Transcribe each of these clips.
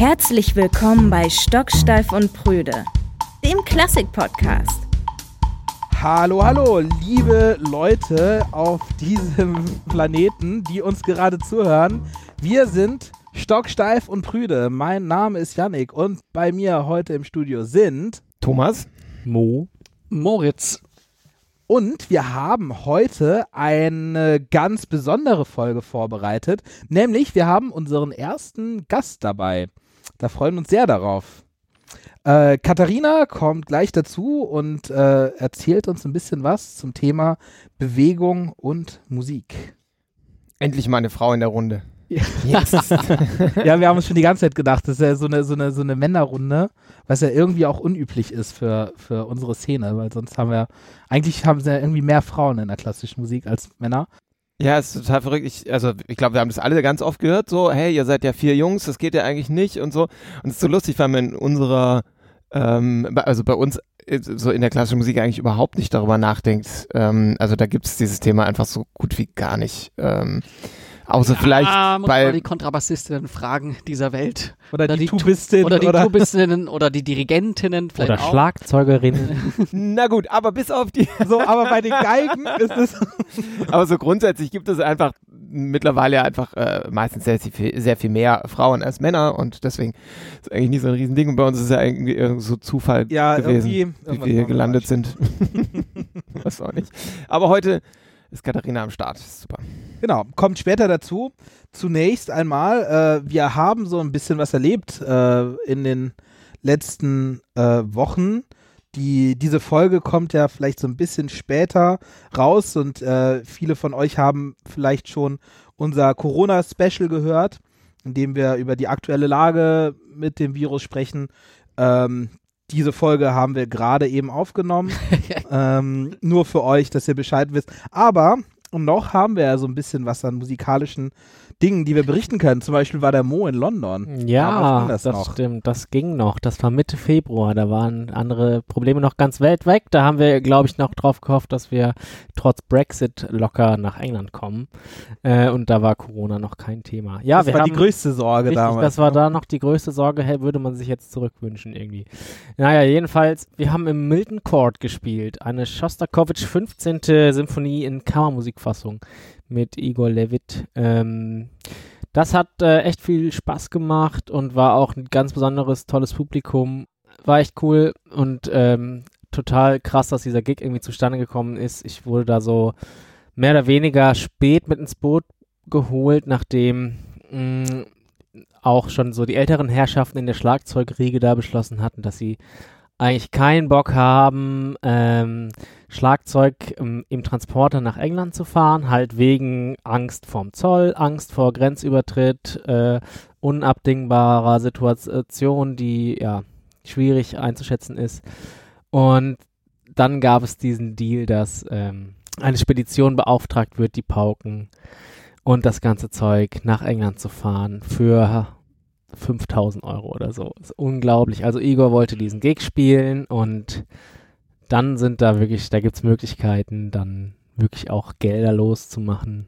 Herzlich willkommen bei Stocksteif und Prüde, dem Klassik-Podcast. Hallo, hallo, liebe Leute auf diesem Planeten, die uns gerade zuhören. Wir sind Stocksteif und Prüde. Mein Name ist Yannick und bei mir heute im Studio sind Thomas, Mo, Moritz. Und wir haben heute eine ganz besondere Folge vorbereitet, nämlich wir haben unseren ersten Gast dabei. Da freuen wir uns sehr darauf. Äh, Katharina kommt gleich dazu und äh, erzählt uns ein bisschen was zum Thema Bewegung und Musik. Endlich mal eine Frau in der Runde. Yes. ja, wir haben uns schon die ganze Zeit gedacht, das ist ja so eine, so eine, so eine Männerrunde, was ja irgendwie auch unüblich ist für, für unsere Szene, weil sonst haben wir, eigentlich haben sie ja irgendwie mehr Frauen in der klassischen Musik als Männer. Ja, ist total verrückt. Ich, also ich glaube, wir haben das alle ganz oft gehört, so, hey, ihr seid ja vier Jungs, das geht ja eigentlich nicht und so. Und es ist so lustig, weil man in unserer, ähm, also bei uns äh, so in der klassischen Musik eigentlich überhaupt nicht darüber nachdenkt. Ähm, also da gibt es dieses Thema einfach so gut wie gar nicht. Ähm, Außer ja, vielleicht muss bei die Kontrabassistinnen fragen dieser Welt. Oder, oder die, die Tubistin. Oder die oder Tubistinnen oder die Dirigentinnen. Vielleicht oder auch. Schlagzeugerinnen. Na gut, aber bis auf die. So, aber bei den Geigen ist es. aber so grundsätzlich gibt es einfach mittlerweile einfach äh, meistens sehr, sehr viel mehr Frauen als Männer und deswegen ist es eigentlich nicht so ein Riesending. Und bei uns ist es ja irgendwie so Zufall ja, gewesen, wie wir hier gelandet sind. Weiß auch nicht. Aber heute ist Katharina am Start. Super. Genau, kommt später dazu. Zunächst einmal, äh, wir haben so ein bisschen was erlebt äh, in den letzten äh, Wochen. Die, diese Folge kommt ja vielleicht so ein bisschen später raus und äh, viele von euch haben vielleicht schon unser Corona-Special gehört, in dem wir über die aktuelle Lage mit dem Virus sprechen. Ähm, diese Folge haben wir gerade eben aufgenommen. ähm, nur für euch, dass ihr Bescheid wisst. Aber noch haben wir ja so ein bisschen was an musikalischen Dingen, die wir berichten können. Zum Beispiel war der Mo in London. Ja, das, das stimmt. Das ging noch. Das war Mitte Februar. Da waren andere Probleme noch ganz weit weg. Da haben wir, glaube ich, noch drauf gehofft, dass wir trotz Brexit locker nach England kommen. Äh, und da war Corona noch kein Thema. Ja, das wir war haben, die größte Sorge richtig, damals. Das war ne? da noch die größte Sorge. Hey, würde man sich jetzt zurückwünschen irgendwie. Naja, jedenfalls, wir haben im Milton Court gespielt. Eine Shostakovich 15. Symphonie in Kammermusikfassung mit Igor Levit. Ähm, das hat äh, echt viel Spaß gemacht und war auch ein ganz besonderes, tolles Publikum. War echt cool und ähm, total krass, dass dieser Gig irgendwie zustande gekommen ist. Ich wurde da so mehr oder weniger spät mit ins Boot geholt, nachdem mh, mm, auch schon so die älteren Herrschaften in der Schlagzeugriege da beschlossen hatten, dass sie eigentlich keinen Bock haben, ähm, Schlagzeug im, im, Transporter nach England zu fahren, halt wegen Angst vorm Zoll, Angst vor Grenzübertritt, äh, unabdingbarer Situation, die ja schwierig einzuschätzen ist. Und dann gab es diesen Deal, dass ähm, eine Spedition beauftragt wird, die Pauken und das ganze Zeug nach England zu fahren für 5000 Euro oder so. Ist unglaublich. Also Igor wollte diesen Gig spielen und dann sind da wirklich, da gibt es Möglichkeiten, dann wirklich auch Gelder loszumachen.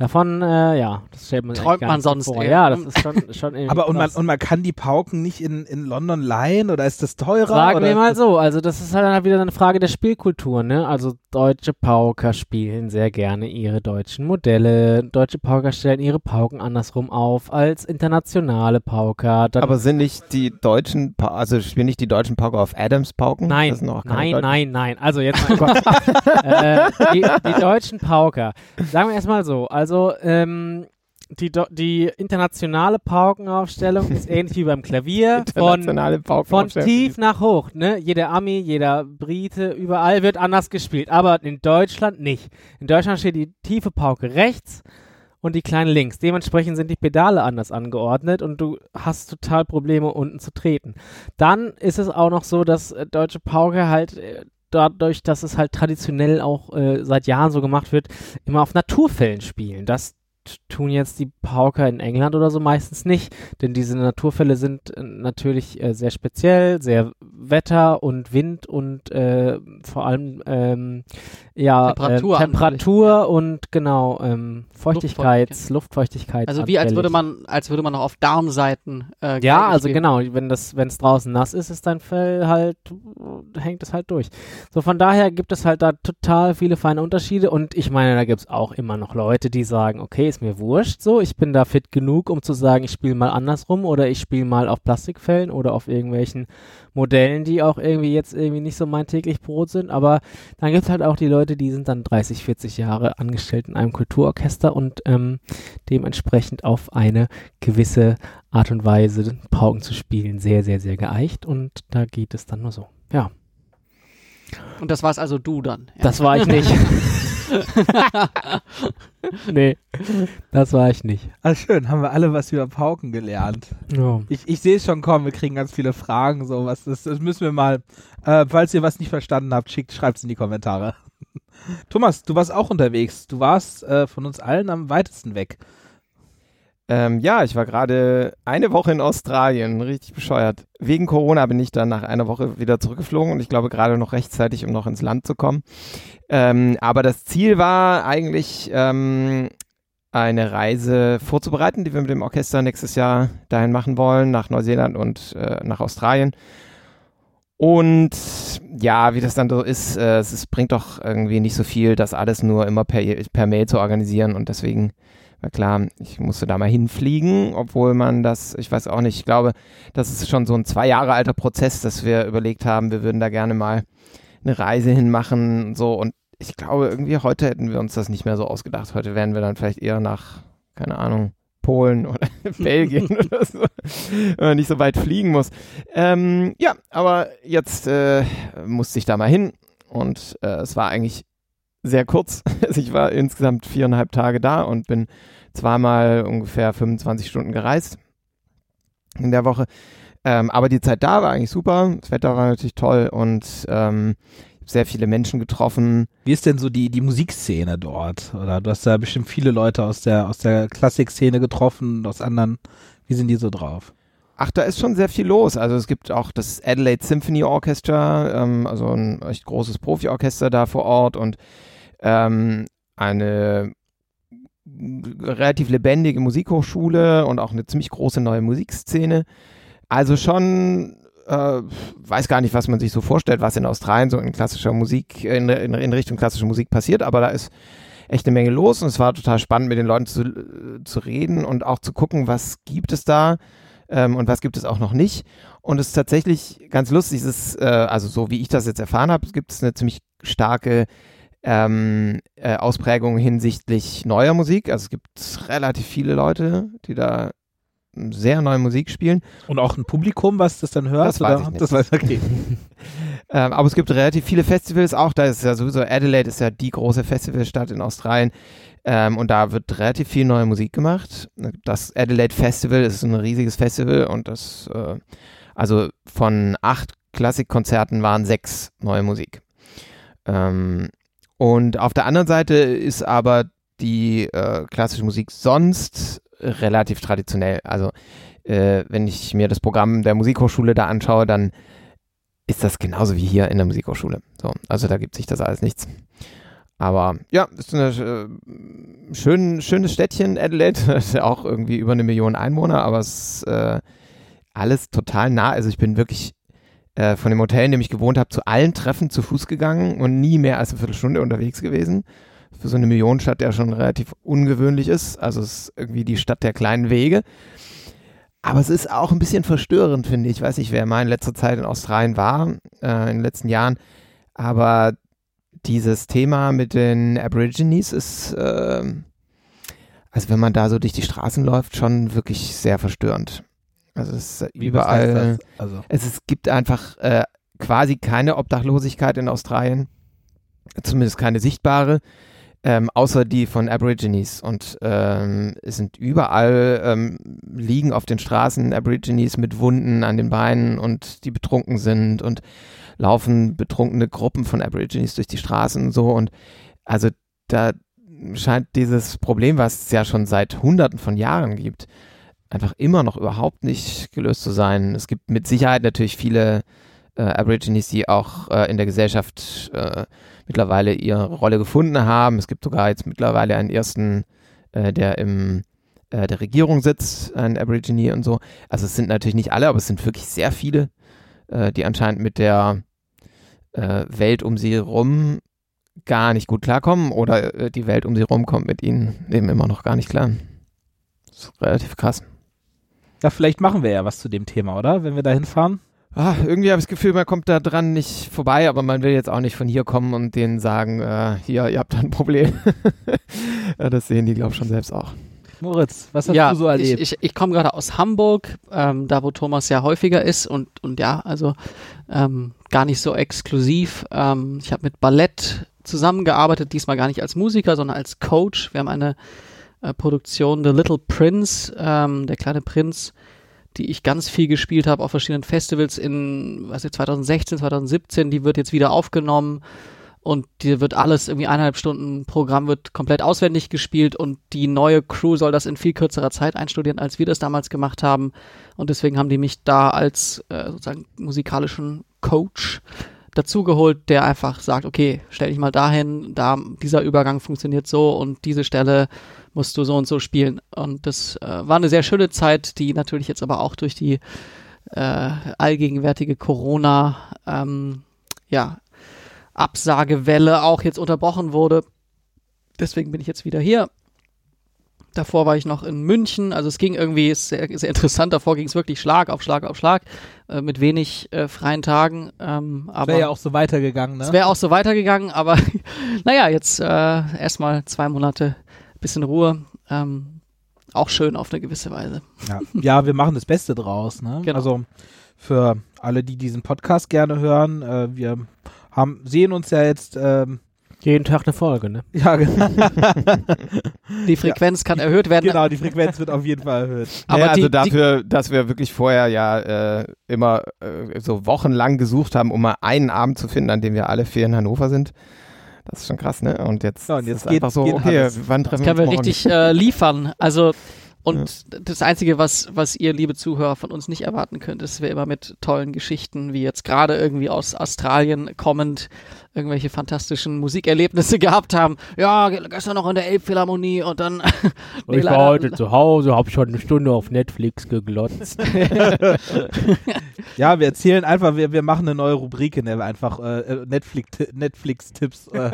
Davon, äh, ja, das stellt man Träumt man sonst vor. Ja, das ist schon, schon irgendwie Aber und man, und man kann die Pauken nicht in, in London leihen oder ist das teurer? Sagen wir mal so, also das ist halt dann wieder eine Frage der Spielkultur, ne? Also deutsche Pauker spielen sehr gerne ihre deutschen Modelle. Deutsche Pauker stellen ihre Pauken andersrum auf als internationale Pauker. Dann Aber sind nicht die deutschen, pa also spielen nicht die deutschen Pauker auf Adams Pauken? Nein, nein, nein, nein. Also jetzt mal, Gott. äh, die, die deutschen Pauker. Sagen wir erstmal so, also also, ähm, die, die internationale Paukenaufstellung ist ähnlich wie beim Klavier. Von, von tief nach hoch. Ne? Jeder Ami, jeder Brite, überall wird anders gespielt. Aber in Deutschland nicht. In Deutschland steht die tiefe Pauke rechts und die kleine links. Dementsprechend sind die Pedale anders angeordnet und du hast total Probleme, unten zu treten. Dann ist es auch noch so, dass äh, deutsche Pauke halt. Dadurch, dass es halt traditionell auch äh, seit Jahren so gemacht wird, immer auf Naturfällen spielen. Das tun jetzt die Pauker in England oder so meistens nicht, denn diese Naturfälle sind äh, natürlich äh, sehr speziell, sehr Wetter und Wind und äh, vor allem ähm, ja Temperatur ähm, Temperatur und genau ähm, Feuchtigkeit, Luftfeuchtigkeit. Luftfeuchtigkeit. Also wie als würde man, als würde man noch auf Darmseiten äh, Ja, also spielen. genau, wenn das, wenn es draußen nass ist, ist dein Fell halt, äh, hängt es halt durch. So von daher gibt es halt da total viele feine Unterschiede und ich meine, da gibt es auch immer noch Leute, die sagen, okay, ist mir wurscht so, ich bin da fit genug, um zu sagen, ich spiele mal andersrum oder ich spiele mal auf Plastikfällen oder auf irgendwelchen Modellen, die auch irgendwie jetzt irgendwie nicht so mein täglich Brot sind, aber dann gibt es halt auch die Leute, die sind dann 30, 40 Jahre angestellt in einem Kulturorchester und ähm, dementsprechend auf eine gewisse Art und Weise, Pauken zu spielen, sehr, sehr, sehr geeicht und da geht es dann nur so. Ja, Und das war's also du dann. Ja. das war ich nicht. nee, das war ich nicht. Ah, schön, haben wir alle was über Pauken gelernt. Ja. Ich, ich sehe es schon kommen, wir kriegen ganz viele Fragen, so was. Das, das müssen wir mal. Äh, falls ihr was nicht verstanden habt, schickt, schreibt es in die Kommentare. Thomas, du warst auch unterwegs. Du warst äh, von uns allen am weitesten weg. Ähm, ja, ich war gerade eine Woche in Australien, richtig bescheuert. Wegen Corona bin ich dann nach einer Woche wieder zurückgeflogen und ich glaube gerade noch rechtzeitig, um noch ins Land zu kommen. Ähm, aber das Ziel war eigentlich ähm, eine Reise vorzubereiten, die wir mit dem Orchester nächstes Jahr dahin machen wollen, nach Neuseeland und äh, nach Australien. Und ja, wie das dann so ist, äh, es bringt doch irgendwie nicht so viel, das alles nur immer per, per Mail zu organisieren und deswegen war klar, ich musste da mal hinfliegen, obwohl man das, ich weiß auch nicht, ich glaube, das ist schon so ein zwei Jahre alter Prozess, dass wir überlegt haben, wir würden da gerne mal eine Reise hinmachen und so und ich glaube, irgendwie heute hätten wir uns das nicht mehr so ausgedacht. Heute wären wir dann vielleicht eher nach, keine Ahnung, Polen oder Belgien oder so, wenn man nicht so weit fliegen muss. Ähm, ja, aber jetzt äh, musste ich da mal hin und äh, es war eigentlich sehr kurz. Also ich war insgesamt viereinhalb Tage da und bin zweimal ungefähr 25 Stunden gereist in der Woche. Ähm, aber die Zeit da war eigentlich super. Das Wetter war natürlich toll und ähm, sehr viele Menschen getroffen. Wie ist denn so die, die Musikszene dort? Oder du hast da bestimmt viele Leute aus der, aus der Klassikszene getroffen, aus anderen. Wie sind die so drauf? Ach, da ist schon sehr viel los. Also es gibt auch das Adelaide Symphony Orchestra, ähm, also ein echt großes Profiorchester da vor Ort und ähm, eine relativ lebendige Musikhochschule und auch eine ziemlich große neue Musikszene. Also schon, äh, weiß gar nicht, was man sich so vorstellt, was in Australien so in klassischer Musik, in, in, in Richtung klassischer Musik passiert, aber da ist echt eine Menge los und es war total spannend, mit den Leuten zu, zu reden und auch zu gucken, was gibt es da ähm, und was gibt es auch noch nicht. Und es ist tatsächlich ganz lustig, es ist, äh, also so wie ich das jetzt erfahren habe, gibt es eine ziemlich starke ähm, äh, Ausprägung hinsichtlich neuer Musik. Also es gibt relativ viele Leute, die da sehr neue Musik spielen. Und auch ein Publikum, was das dann hört? Das weiß oder? ich nicht. Das weiß okay. Ähm, aber es gibt relativ viele Festivals auch. Da ist ja sowieso Adelaide ist ja die große Festivalstadt in Australien. Ähm, und da wird relativ viel neue Musik gemacht. Das Adelaide Festival ist ein riesiges Festival und das, äh, also von acht Klassikkonzerten waren sechs neue Musik. Ähm, und auf der anderen Seite ist aber die äh, klassische Musik sonst relativ traditionell. Also äh, wenn ich mir das Programm der Musikhochschule da anschaue, dann ist das genauso wie hier in der Musikhochschule. So, also da gibt sich das alles nichts. Aber ja, ist ein äh, schön, schönes Städtchen, Adelaide. Auch irgendwie über eine Million Einwohner, aber es ist äh, alles total nah. Also ich bin wirklich äh, von dem Hotel, in dem ich gewohnt habe, zu allen Treffen zu Fuß gegangen und nie mehr als eine Viertelstunde unterwegs gewesen. Für so eine Millionenstadt, der schon relativ ungewöhnlich ist. Also es ist irgendwie die Stadt der kleinen Wege. Aber es ist auch ein bisschen verstörend, finde ich. Ich weiß nicht, wer mal in letzter Zeit in Australien war, äh, in den letzten Jahren. Aber dieses Thema mit den Aborigines ist, äh, also wenn man da so durch die Straßen läuft, schon wirklich sehr verstörend. Also es ist Wie, überall. Also, Es, es gibt einfach äh, quasi keine Obdachlosigkeit in Australien, zumindest keine sichtbare, ähm, außer die von Aborigines. Und ähm, es sind überall ähm, liegen auf den Straßen Aborigines mit Wunden an den Beinen und die betrunken sind und laufen betrunkene Gruppen von Aborigines durch die Straßen und so. Und also da scheint dieses Problem, was es ja schon seit Hunderten von Jahren gibt, einfach immer noch überhaupt nicht gelöst zu sein. Es gibt mit Sicherheit natürlich viele äh, Aborigines, die auch äh, in der Gesellschaft äh, mittlerweile ihre Rolle gefunden haben. Es gibt sogar jetzt mittlerweile einen ersten, äh, der im äh, der Regierung sitzt, ein Aborigine und so. Also es sind natürlich nicht alle, aber es sind wirklich sehr viele, äh, die anscheinend mit der Welt um sie herum gar nicht gut klarkommen oder die Welt um sie herum kommt mit ihnen eben immer noch gar nicht klar. Das ist relativ krass. Ja, vielleicht machen wir ja was zu dem Thema, oder? Wenn wir da hinfahren. Ah, irgendwie habe ich das Gefühl, man kommt da dran nicht vorbei, aber man will jetzt auch nicht von hier kommen und denen sagen, äh, hier, ihr habt da ein Problem. ja, das sehen die, glaube ich, schon selbst auch. Moritz, was hast ja, du so erlebt? Ich, ich, ich komme gerade aus Hamburg, ähm, da wo Thomas ja häufiger ist und, und ja, also ähm, gar nicht so exklusiv. Ähm, ich habe mit Ballett zusammengearbeitet, diesmal gar nicht als Musiker, sondern als Coach. Wir haben eine äh, Produktion The Little Prince, ähm, der kleine Prinz, die ich ganz viel gespielt habe auf verschiedenen Festivals in, was ich, 2016, 2017, die wird jetzt wieder aufgenommen und die wird alles irgendwie eineinhalb Stunden Programm wird komplett auswendig gespielt und die neue Crew soll das in viel kürzerer Zeit einstudieren, als wir das damals gemacht haben und deswegen haben die mich da als äh, sozusagen musikalischen Coach dazugeholt, der einfach sagt, okay, stell dich mal dahin, da dieser Übergang funktioniert so und diese Stelle musst du so und so spielen. Und das äh, war eine sehr schöne Zeit, die natürlich jetzt aber auch durch die äh, allgegenwärtige Corona ähm, ja, Absagewelle auch jetzt unterbrochen wurde. Deswegen bin ich jetzt wieder hier. Davor war ich noch in München, also es ging irgendwie sehr, sehr interessant. Davor ging es wirklich Schlag auf Schlag auf Schlag äh, mit wenig äh, freien Tagen. Ähm, aber wäre ja auch so weitergegangen, ne? Es wäre auch so weitergegangen, aber naja, jetzt äh, erstmal zwei Monate bisschen Ruhe. Ähm, auch schön auf eine gewisse Weise. Ja, ja wir machen das Beste draus. Ne? Genau. Also für alle, die diesen Podcast gerne hören, äh, wir haben, sehen uns ja jetzt ähm, jeden Tag eine Folge, ne? Ja, genau. die Frequenz ja. kann erhöht werden. Genau, die Frequenz wird auf jeden Fall erhöht. Aber naja, also dafür, dass wir wirklich vorher ja äh, immer äh, so wochenlang gesucht haben, um mal einen Abend zu finden, an dem wir alle vier in Hannover sind. Das ist schon krass, ne? Und jetzt, ja, und jetzt ist geht, einfach so, geht okay, alles. wann treffen das wir uns? Können wir richtig äh, liefern. Also und ja. das Einzige, was, was ihr, liebe Zuhörer, von uns nicht erwarten könnt, ist, wir immer mit tollen Geschichten, wie jetzt gerade irgendwie aus Australien kommend, irgendwelche fantastischen Musikerlebnisse gehabt haben. Ja, gestern noch in der Elbphilharmonie und dann. nee, ich war heute zu Hause, habe schon eine Stunde auf Netflix geglotzt. ja, wir erzählen einfach, wir, wir machen eine neue Rubrik, in der wir einfach äh, Netflix-Tipps Netflix äh,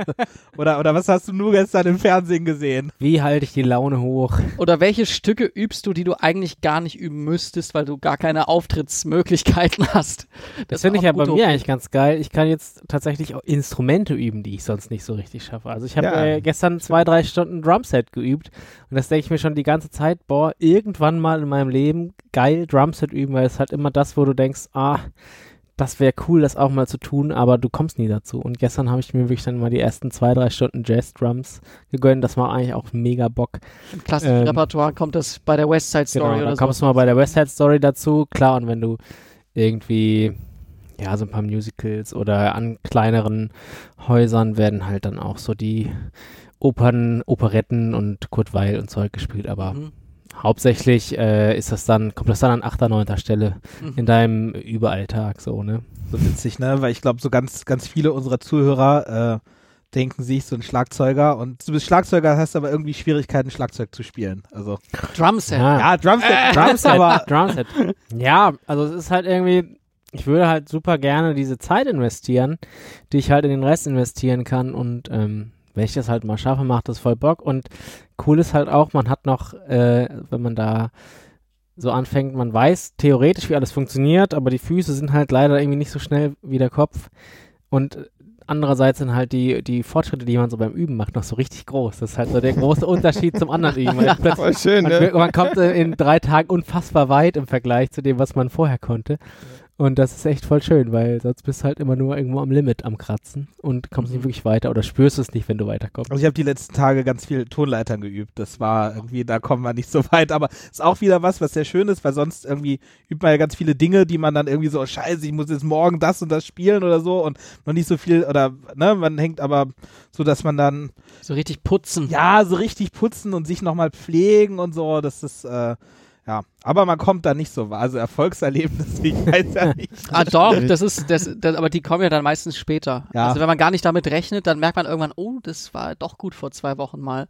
oder, oder was hast du nur gestern im Fernsehen gesehen? Wie halte ich die Laune hoch? Oder welche Stücke übst du, die du eigentlich gar nicht üben müsstest, weil du gar keine Auftrittsmöglichkeiten hast? Das, das finde ich ja bei mir eigentlich ganz geil. Ich kann jetzt tatsächlich auch Instrumente üben, die ich sonst nicht so richtig schaffe. Also ich habe ja. äh, gestern zwei, drei Stunden Drumset geübt und das denke ich mir schon die ganze Zeit, boah, irgendwann mal in meinem Leben geil Drumset üben, weil es halt immer das, wo du denkst, ah, das wäre cool, das auch mal zu tun, aber du kommst nie dazu. Und gestern habe ich mir wirklich dann mal die ersten zwei, drei Stunden Jazz-Drums gegönnt. Das war eigentlich auch mega Bock. Im klassischen ähm, Repertoire kommt das bei der West Side Story genau, oder so. kommst du mal bei der West Side Story dazu. Klar, und wenn du irgendwie ja, so ein paar Musicals oder an kleineren Häusern werden halt dann auch so die Opern, Operetten und Kurt Weil und Zeug gespielt, aber mhm hauptsächlich äh, ist das dann, kommt das dann an achter, neunter Stelle mhm. in deinem Überalltag so, ne? So witzig, ne? Weil ich glaube, so ganz, ganz viele unserer Zuhörer äh, denken sich, so ein Schlagzeuger und du bist Schlagzeuger, hast aber irgendwie Schwierigkeiten, Schlagzeug zu spielen. Also Drumset. Ja, ja Drumset, äh, Drumset, aber Drumset. Ja, also es ist halt irgendwie, ich würde halt super gerne diese Zeit investieren, die ich halt in den Rest investieren kann und ähm, wenn ich das halt mal schaffe, macht das voll Bock. Und cool ist halt auch, man hat noch, äh, wenn man da so anfängt, man weiß theoretisch, wie alles funktioniert, aber die Füße sind halt leider irgendwie nicht so schnell wie der Kopf. Und andererseits sind halt die, die Fortschritte, die man so beim Üben macht, noch so richtig groß. Das ist halt so der große Unterschied zum anderen Üben. ja, voll schön, man, ne? man kommt in drei Tagen unfassbar weit im Vergleich zu dem, was man vorher konnte. Und das ist echt voll schön, weil sonst bist du halt immer nur irgendwo am Limit am Kratzen und kommst nicht wirklich weiter oder spürst es nicht, wenn du weiterkommst. Also ich habe die letzten Tage ganz viel Tonleitern geübt. Das war irgendwie, da kommen wir nicht so weit, aber ist auch wieder was, was sehr schön ist, weil sonst irgendwie übt man ja ganz viele Dinge, die man dann irgendwie so, oh, scheiße, ich muss jetzt morgen das und das spielen oder so und noch nicht so viel oder ne, man hängt aber so, dass man dann So richtig putzen. ja so richtig putzen und sich nochmal pflegen und so, das ist äh, ja, aber man kommt da nicht so, also Erfolgserlebnis, ich weiß ja nicht. Ah, doch, das ist, das, das, aber die kommen ja dann meistens später. Ja. Also wenn man gar nicht damit rechnet, dann merkt man irgendwann, oh, das war doch gut vor zwei Wochen mal.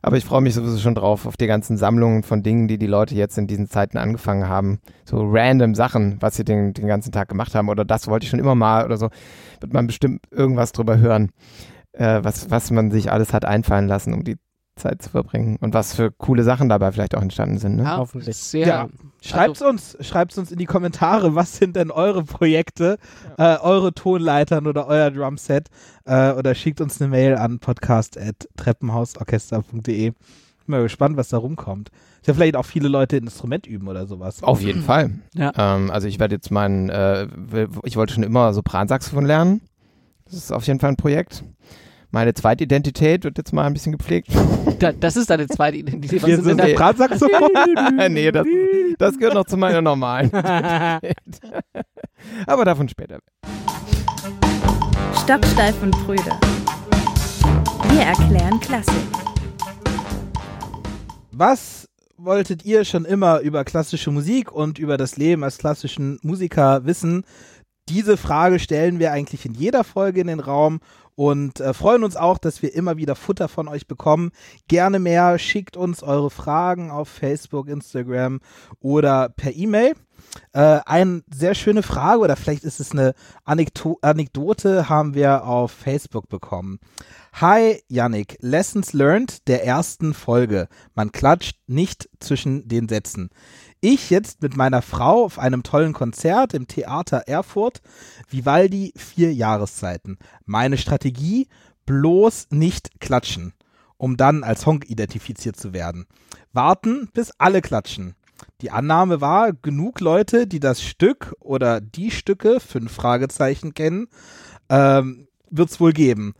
Aber ich freue mich sowieso schon drauf, auf die ganzen Sammlungen von Dingen, die die Leute jetzt in diesen Zeiten angefangen haben. So random Sachen, was sie den, den ganzen Tag gemacht haben. Oder das wollte ich schon immer mal oder so. Wird man bestimmt irgendwas drüber hören, äh, was, was man sich alles hat einfallen lassen, um die Zeit zu verbringen. Und was für coole Sachen dabei vielleicht auch entstanden sind. Ne? Ja, Hoffentlich. Sehr, Ja. Schreibt's uns, schreibt's uns in die Kommentare, was sind denn eure Projekte, äh, eure Tonleitern oder euer Drumset äh, oder schickt uns eine Mail an podcast.treppenhausorchester.de. Bin mal gespannt, was da rumkommt. Ist ja vielleicht auch viele Leute ein Instrument üben oder sowas. Auf jeden Fall. Ja. Ähm, also ich werde jetzt meinen, äh, ich wollte schon immer Sopransaxophon lernen. Das ist auf jeden Fall ein Projekt. Meine zweite Identität wird jetzt mal ein bisschen gepflegt. Da, das ist deine zweite Identität. Was Wir sind sind denn der Bratsaxophon. nee, das, das gehört noch zu meiner normalen. Aber davon später. Stocksteif und Prüde. Wir erklären Klassik. Was wolltet ihr schon immer über klassische Musik und über das Leben als klassischen Musiker wissen? Diese Frage stellen wir eigentlich in jeder Folge in den Raum und äh, freuen uns auch, dass wir immer wieder Futter von euch bekommen. Gerne mehr, schickt uns eure Fragen auf Facebook, Instagram oder per E-Mail. Äh, eine sehr schöne Frage oder vielleicht ist es eine Anekdo Anekdote, haben wir auf Facebook bekommen. Hi Yannick, Lessons learned der ersten Folge. Man klatscht nicht zwischen den Sätzen. Ich jetzt mit meiner Frau auf einem tollen Konzert im Theater Erfurt, Vivaldi vier Jahreszeiten. Meine Strategie, bloß nicht klatschen, um dann als Honk identifiziert zu werden. Warten, bis alle klatschen. Die Annahme war, genug Leute, die das Stück oder die Stücke, fünf Fragezeichen kennen, ähm, wird's wohl geben.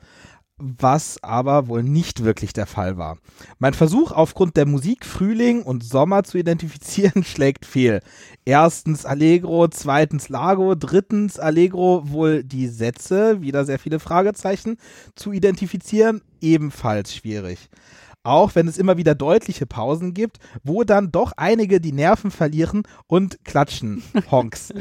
Was aber wohl nicht wirklich der Fall war. Mein Versuch aufgrund der Musik Frühling und Sommer zu identifizieren schlägt fehl. Erstens Allegro, zweitens Lago, drittens Allegro wohl die Sätze, wieder sehr viele Fragezeichen, zu identifizieren, ebenfalls schwierig. Auch wenn es immer wieder deutliche Pausen gibt, wo dann doch einige die Nerven verlieren und klatschen. Honks.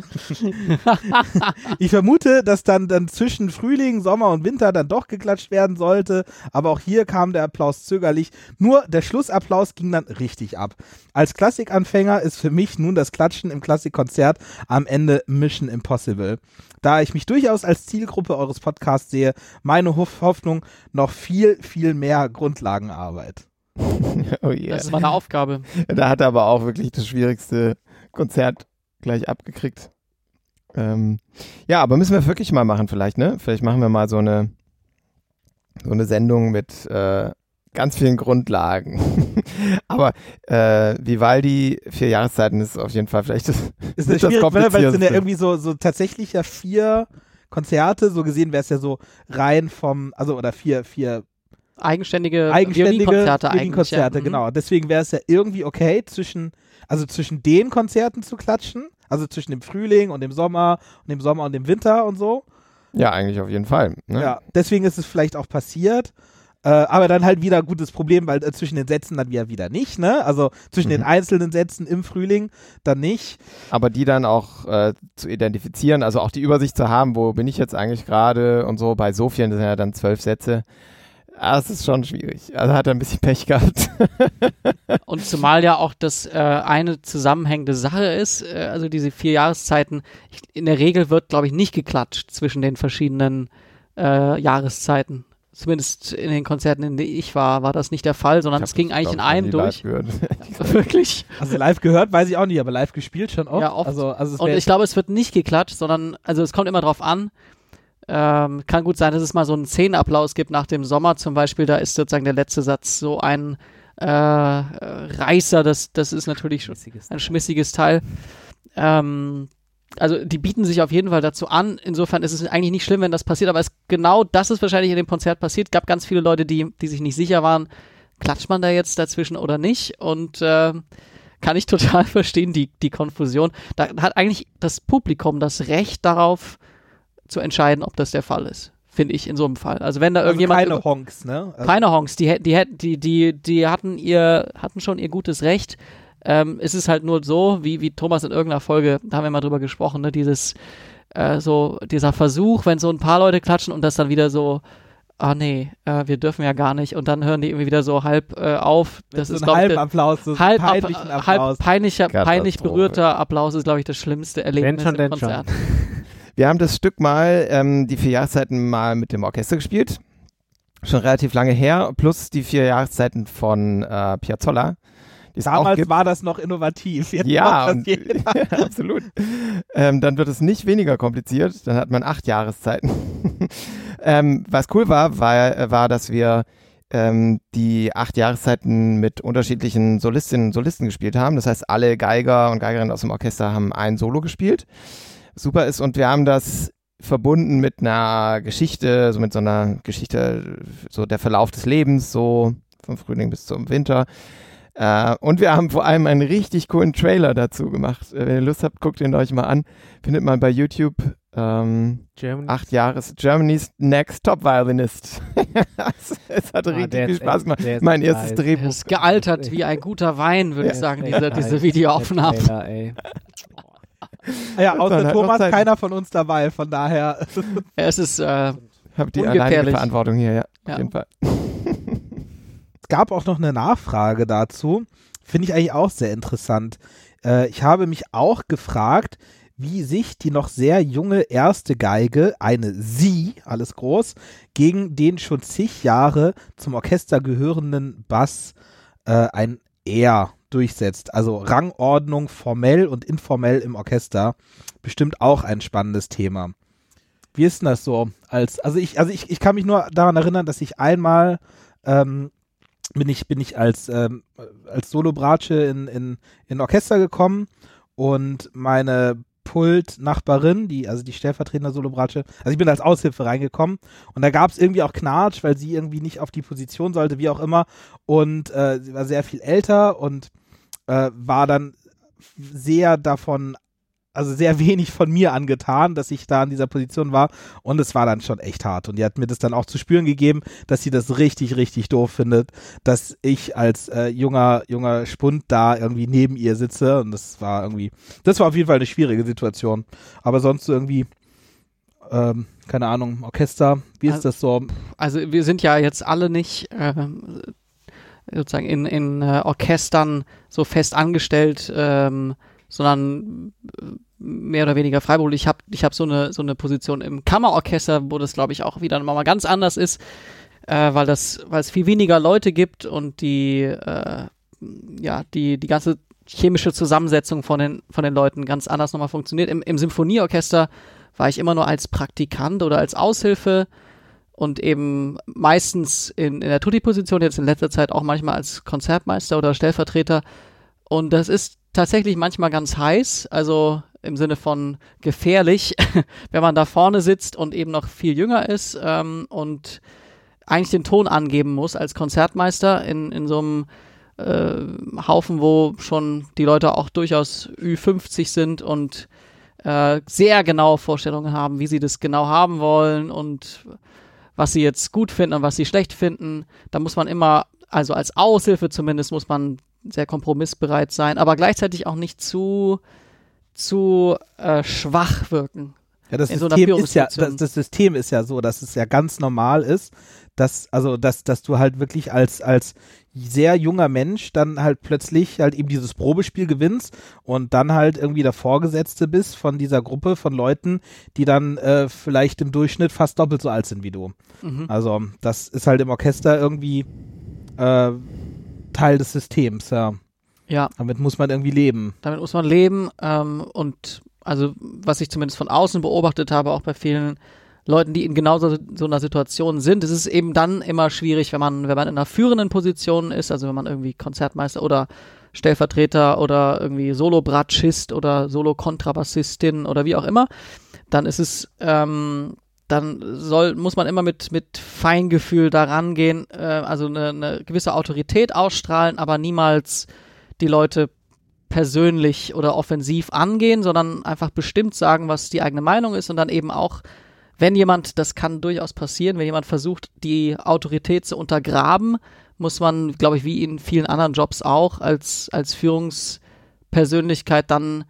ich vermute, dass dann, dann zwischen Frühling, Sommer und Winter dann doch geklatscht werden sollte, aber auch hier kam der Applaus zögerlich. Nur der Schlussapplaus ging dann richtig ab. Als Klassikanfänger ist für mich nun das Klatschen im Klassikkonzert am Ende Mission Impossible. Da ich mich durchaus als Zielgruppe eures Podcasts sehe, meine Hoff Hoffnung noch viel, viel mehr Grundlagenarbeit. Oh yeah. Das ist meine Aufgabe. Da hat er aber auch wirklich das schwierigste Konzert gleich abgekriegt. Ähm, ja, aber müssen wir wirklich mal machen vielleicht, ne? Vielleicht machen wir mal so eine so eine Sendung mit äh, ganz vielen Grundlagen. aber äh, Vivaldi, vier Jahreszeiten ist auf jeden Fall vielleicht das, Ist mit das schwierig, weil weil es sind ja komplizierteste. irgendwie so, so tatsächlich ja vier Konzerte, so gesehen wäre es ja so rein vom, also oder vier, vier Eigenständige, eigenständige Violinkonzerte eigentlich. Violinkonzerte, ja. Mhm. genau. Deswegen wäre es ja irgendwie okay, zwischen, also zwischen den Konzerten zu klatschen, also zwischen dem Frühling und dem Sommer und dem Sommer und dem Winter und so. Ja, eigentlich auf jeden Fall. Ne? Ja, deswegen ist es vielleicht auch passiert. Äh, aber dann halt wieder gutes Problem, weil äh, zwischen den Sätzen dann wieder, wieder nicht, ne? Also zwischen den Mhm. einzelnen Sätzen im Frühling dann nicht. Aber die dann auch äh, zu identifizieren, also auch die Übersicht zu haben, wo bin ich jetzt eigentlich gerade und so. Bei so vielen das sind ja dann zwölf Sätze. Ah, Das ist schon schwierig. Also hat er ein bisschen Pech gehabt. Und zumal ja auch das äh, eine zusammenhängende Sache ist, äh, also diese vier Jahreszeiten, ich, in der Regel wird, glaube ich, nicht geklatscht zwischen den verschiedenen äh, Jahreszeiten. Zumindest in den Konzerten, in denen ich war, war das nicht der Fall, sondern es ging das, eigentlich in einem durch. live gehört. Wirklich. Also live gehört, weiß ich auch nicht, aber live gespielt schon oft. Ja, oft. Also, also es Und ich glaube, es wird nicht geklatscht, sondern, also es kommt immer drauf an. Ähm, kann gut sein, dass es mal so einen Szenenapplaus gibt nach dem Sommer zum Beispiel. Da ist sozusagen der letzte Satz so ein äh, Reißer. Das, das ist natürlich schon Schmissiges ein schmissiges Teil. Ähm, also die bieten sich auf jeden Fall dazu an. Insofern ist es eigentlich nicht schlimm, wenn das passiert, aber es genau das ist wahrscheinlich in dem Konzert passiert. Gab ganz viele Leute, die, die sich nicht sicher waren, klatscht man da jetzt dazwischen oder nicht? Und äh, kann ich total verstehen, die, die Konfusion. Da hat eigentlich das Publikum das Recht darauf zu entscheiden, ob das der Fall ist. Finde ich in so einem Fall. Also wenn da Also irgendjemand. keine Honks, ne? Also, keine Honks, die, die, die, die, die hatten ihr, hatten schon ihr gutes Recht. Ähm, es ist halt nur so, wie, wie Thomas in irgendeiner Folge, da haben wir mal drüber gesprochen, ne, dieses, äh, so, dieser Versuch, wenn so ein paar Leute klatschen und das dann wieder so, ah nee, äh, wir dürfen ja gar nicht und dann hören die irgendwie wieder so halb äh, auf. Das so ist, ein glaube ich, Applaus, so halb, ab, halb peinlicher, peinlich berührter Applaus ist, glaube ich, das schlimmste Erlebnis schon, im Konzert. Wir haben das Stück mal, ähm, die vier Jahreszeiten mal mit dem Orchester gespielt. Schon relativ lange her, plus die vier Jahreszeiten von äh, Piazzolla. Damals war das noch innovativ. Jetzt Ja, und, jeder. absolut. Ähm, dann wird es nicht weniger kompliziert. Dann hat man acht Jahreszeiten. ähm, was cool war, war, äh, war dass wir ähm, die acht Jahreszeiten mit unterschiedlichen Solistinnen und Solisten gespielt haben. Das heißt, alle Geiger und Geigerinnen aus dem Orchester haben ein Solo gespielt. Super ist und wir haben das verbunden mit einer Geschichte, so mit so einer Geschichte, so der Verlauf des Lebens, so vom Frühling bis zum Winter. Äh, und wir haben vor allem einen richtig coolen Trailer dazu gemacht. Äh, wenn ihr Lust habt, guckt ihn euch mal an. Findet man bei YouTube. Ähm, acht Jahres Germany's Next Top Violinist. es, es hat Ah, richtig viel Spaß gemacht. Mein erstes nice. Drehbuch. ist gealtert wie ein guter Wein, würde ich sagen, diese, nice. diese Videoaufnahmen. Trailer, ey. Ja, Dann außer noch Thomas keiner von uns dabei, von daher. Es ist, äh, Hab die alleinige Verantwortung hier, ja. Ja. Auf jeden Fall. Es gab auch noch eine Nachfrage dazu. Finde ich eigentlich auch sehr interessant. Äh, ich habe mich auch gefragt, wie sich die noch sehr junge erste Geige, eine Sie, alles groß, gegen den schon zig Jahre zum Orchester gehörenden Bass äh, ein Er durchsetzt. Also Rangordnung formell und informell im Orchester. Bestimmt auch ein spannendes Thema. Wie ist denn das so? Als, also ich, also ich, ich kann mich nur daran erinnern, dass ich einmal ähm, bin ich, bin ich als, ähm, als Solo-Bratsche in, in, in Orchester gekommen und meine Pult-Nachbarin, die, also die stellvertretende Solo-Bratsche, also ich bin als Aushilfe reingekommen und da gab es irgendwie auch Knatsch, weil sie irgendwie nicht auf die Position sollte, wie auch immer. Und äh, sie war sehr viel älter und äh, war dann sehr davon, also sehr wenig von mir angetan, dass ich da in dieser Position war. Und es war dann schon echt hart. Und die hat mir das dann auch zu spüren gegeben, dass sie das richtig, richtig doof findet, dass ich als äh, junger, junger Spund da irgendwie neben ihr sitze. Und das war irgendwie, das war auf jeden Fall eine schwierige Situation. Aber sonst irgendwie, ähm, keine Ahnung, Orchester, wie ist Also- das so? also wir sind ja jetzt alle nicht ähm, sozusagen in, in äh, Orchestern so fest angestellt, ähm, sondern äh, mehr oder weniger freiberuflich. Ich habe ich hab so eine so eine Position im Kammerorchester, wo das glaube ich auch wieder mal ganz anders ist, äh, weil das weil es viel weniger Leute gibt und die äh, ja die die ganze chemische Zusammensetzung von den von den Leuten ganz anders nochmal funktioniert. Im, im Symphonieorchester war ich immer nur als Praktikant oder als Aushilfe und eben meistens in, in der Tutti-Position, jetzt in letzter Zeit auch manchmal als Konzertmeister oder Stellvertreter. Und das ist tatsächlich manchmal ganz heiß, also im Sinne von gefährlich, wenn man da vorne sitzt und eben noch viel jünger ist ähm, und eigentlich den Ton angeben muss als Konzertmeister in, in so einem äh, Haufen, wo schon die Leute auch durchaus Ü50 sind und äh, sehr genaue Vorstellungen haben, wie sie das genau haben wollen und was sie jetzt gut finden und was sie schlecht finden. Da muss man immer, also als Aushilfe zumindest, muss man sehr kompromissbereit sein, aber gleichzeitig auch nicht zu, zu äh, schwach wirken. Ja, das in so System ist ja, das, das System ist ja so, dass es ja ganz normal ist, dass, also, dass, dass du halt wirklich als, als sehr junger Mensch dann halt plötzlich halt eben dieses Probespiel gewinnst und dann halt irgendwie der Vorgesetzte bist von dieser Gruppe von Leuten, die dann äh, vielleicht im Durchschnitt fast doppelt so alt sind wie du. Mhm. Also, das ist halt im Orchester irgendwie äh, Teil des Systems, ja. Ja. Damit muss man irgendwie leben. Damit muss man leben. Ähm, und also, was ich zumindest von außen beobachtet habe, auch bei vielen Leuten, die in genau so, so einer Situation sind. Es ist eben dann immer schwierig, wenn man, wenn man in einer führenden Position ist, also wenn man irgendwie Konzertmeister oder Stellvertreter oder irgendwie Solo-Bratschist oder Solo-Kontrabassistin oder wie auch immer, dann ist es, ähm, dann soll, muss man immer mit, mit Feingefühl daran gehen, äh, also eine, eine gewisse Autorität ausstrahlen, aber niemals die Leute persönlich oder offensiv angehen, sondern einfach bestimmt sagen, was die eigene Meinung ist und dann eben auch, wenn jemand, das kann durchaus passieren, wenn jemand versucht, die Autorität zu untergraben, muss man, glaube ich, wie in vielen anderen Jobs auch, als, als Führungspersönlichkeit dann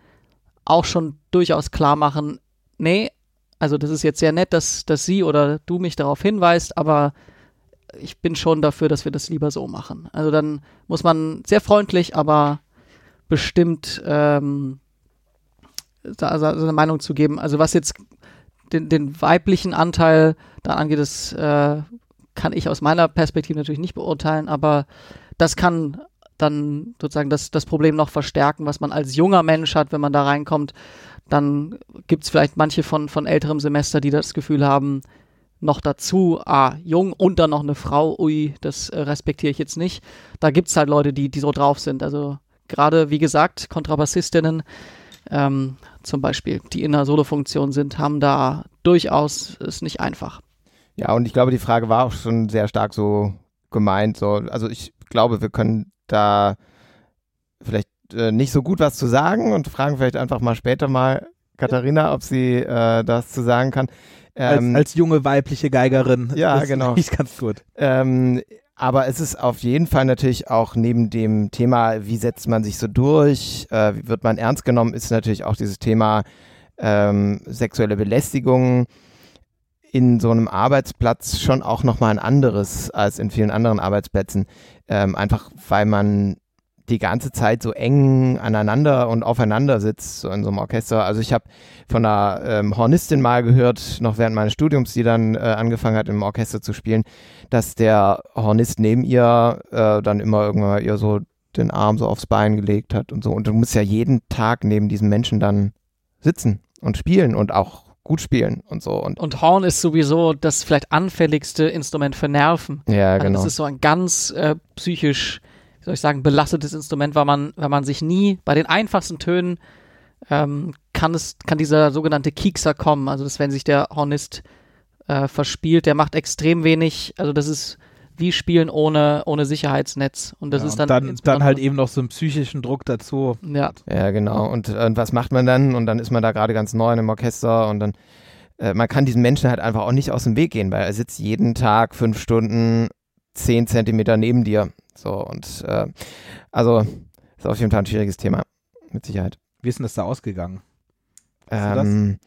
auch schon durchaus klar machen, nee, also das ist jetzt sehr nett, dass, dass sie oder du mich darauf hinweist, aber ich bin schon dafür, dass wir das lieber so machen. Also dann muss man sehr freundlich, aber bestimmt ähm, seine Meinung zu geben. Also was jetzt den, den weiblichen Anteil da angeht, das äh, kann ich aus meiner Perspektive natürlich nicht beurteilen, aber das kann dann sozusagen das, das Problem noch verstärken, was man als junger Mensch hat, wenn man da reinkommt dann gibt es vielleicht manche von, von älterem Semester, die das Gefühl haben, noch dazu, ah, jung und dann noch eine Frau, ui, das äh, respektiere ich jetzt nicht. Da gibt es halt Leute, die, die so drauf sind. Also gerade, wie gesagt, Kontrabassistinnen ähm, zum Beispiel, die in einer Solo-Funktion sind, haben da durchaus es nicht einfach. Ja, und ich glaube, die Frage war auch schon sehr stark so gemeint. So, also ich glaube, wir können da vielleicht äh, nicht so gut was zu sagen und fragen vielleicht einfach mal später mal Katharina, ob sie äh, das zu sagen kann. Ähm, als, als, junge weibliche Geigerin. Ja, das genau. Ist ganz gut. Ähm, aber es ist auf jeden Fall natürlich auch neben dem Thema, wie setzt man sich so durch, äh, wie wird man ernst genommen, ist natürlich auch dieses Thema ähm, sexuelle Belästigung in so einem Arbeitsplatz schon auch nochmal ein anderes als in vielen anderen Arbeitsplätzen. Ähm, einfach weil man die ganze Zeit so eng aneinander und aufeinander sitzt, so in so einem Orchester. Also ich habe von einer ähm, Hornistin mal gehört, noch während meines Studiums, die dann äh, angefangen hat, im Orchester zu spielen, dass der Hornist neben ihr äh, dann immer irgendwann ihr so den Arm so aufs Bein gelegt hat und so. Und du musst ja jeden Tag neben diesem Menschen dann sitzen und spielen und auch gut spielen und so. Und, und Horn ist sowieso das vielleicht anfälligste Instrument für Nerven. Ja, also genau. Das ist so ein ganz äh, psychisch wie soll ich sagen, belastetes Instrument, weil man, weil man sich nie bei den einfachsten Tönen ähm, kann es, kann dieser sogenannte Kiekser kommen. Also das, wenn sich der Hornist äh, verspielt, der macht extrem wenig. Also das ist wie Spielen ohne, ohne Sicherheitsnetz. Und das ja, ist dann, dann, dann halt eben noch so einen psychischen Druck dazu. Ja. Ja, genau. Und, und was macht man dann? Und dann ist man da gerade ganz neu in einem Orchester und dann äh, man kann diesen Menschen halt einfach auch nicht aus dem Weg gehen, weil er sitzt jeden Tag fünf Stunden zehn Zentimeter neben dir. So, und äh, also ist auf jeden Fall ein schwieriges Thema, mit Sicherheit. Wie ist denn das da ausgegangen? Ähm,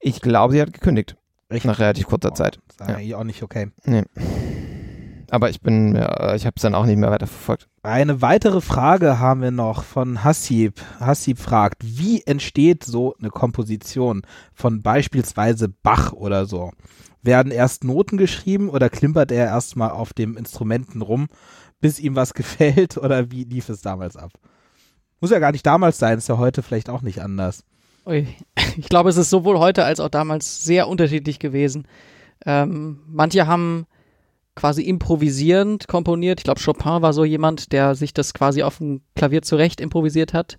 ich glaube, sie hat gekündigt. Echt? Nach relativ kurzer oh, Zeit. Das ist ja. auch nicht okay. Nee. Aber ich bin, ja, ich habe es dann auch nicht mehr weiter verfolgt. Eine weitere Frage haben wir noch von Hassib. Hassib fragt, wie entsteht so eine Komposition von beispielsweise Bach oder so? Werden erst Noten geschrieben oder klimpert er erstmal auf dem Instrumenten rum, bis ihm was gefällt oder wie lief es damals ab? Muss ja gar nicht damals sein, ist ja heute vielleicht auch nicht anders. Ich glaube, es ist sowohl heute als auch damals sehr unterschiedlich gewesen. Ähm, manche haben quasi improvisierend komponiert. Ich glaube, Chopin war so jemand, der sich das quasi auf dem Klavier zurecht improvisiert hat.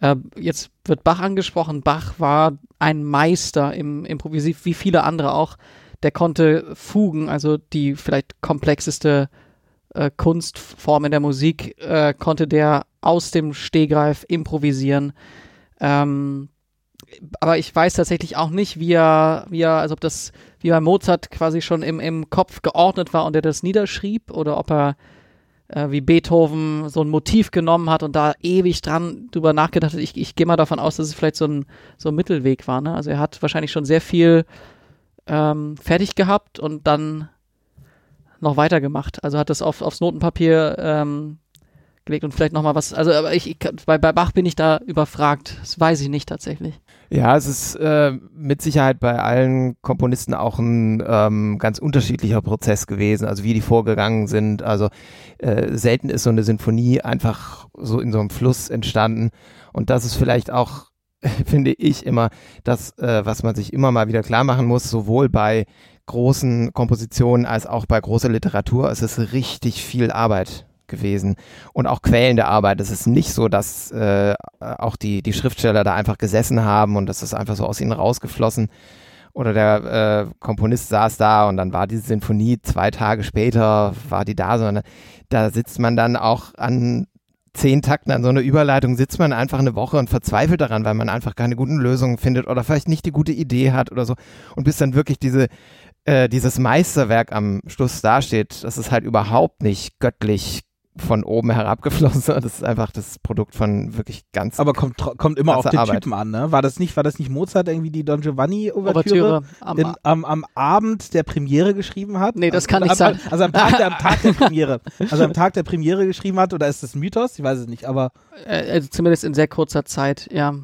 Äh, jetzt wird Bach angesprochen. Bach war ein Meister im Improvisiv, wie viele andere auch. Der konnte Fugen, also die vielleicht komplexeste äh, Kunstform in der Musik, äh, konnte der aus dem Stehgreif improvisieren. Ähm, aber ich weiß tatsächlich auch nicht, wie er, wie er, also ob das wie bei Mozart quasi schon im, im Kopf geordnet war und er das niederschrieb oder ob er äh, wie Beethoven so ein Motiv genommen hat und da ewig dran drüber nachgedacht hat. Ich, ich gehe mal davon aus, dass es vielleicht so ein, so ein Mittelweg war. Ne? Also er hat wahrscheinlich schon sehr viel ähm, fertig gehabt und dann noch weitergemacht. Also hat das auf, aufs Notenpapier ähm, gelegt und vielleicht nochmal was. Also aber ich, ich, bei, bei Bach bin ich da überfragt. Das weiß ich nicht tatsächlich. Ja, es ist äh, mit Sicherheit bei allen Komponisten auch ein ähm, ganz unterschiedlicher Prozess gewesen, also wie die vorgegangen sind. Also äh, selten ist so eine Sinfonie einfach so in so einem Fluss entstanden. Und das ist vielleicht auch finde ich immer, das, äh, was man sich immer mal wieder klar machen muss, sowohl bei großen Kompositionen als auch bei großer Literatur, es ist richtig viel Arbeit gewesen und auch quälende Arbeit. Es ist nicht so, dass äh, auch die, die Schriftsteller da einfach gesessen haben und das ist einfach so aus ihnen rausgeflossen oder der äh, Komponist saß da und dann war diese Sinfonie zwei Tage später, war die da, sondern da sitzt man dann auch an zehn Takten an so einer Überleitung, sitzt man einfach eine Woche und verzweifelt daran, weil man einfach keine guten Lösungen findet oder vielleicht nicht die gute Idee hat oder so und bis dann wirklich diese äh, dieses Meisterwerk am Schluss dasteht, das ist halt überhaupt nicht göttlich von oben herabgeflossen. Das ist einfach das Produkt von wirklich ganz. Aber kommt, kommt immer auf den Arbeit. Typen an, ne? War das nicht, war das nicht Mozart irgendwie die Don Giovanni Ouvertüre Ouvertüre am, am, am Abend der Premiere geschrieben hat? Nee, das kann also, nicht am, sein. Also am Tag, der, am Tag der Premiere. Also am Tag der Premiere geschrieben hat, oder ist das ein Mythos? Ich weiß es nicht, aber. also zumindest in sehr kurzer Zeit, ja.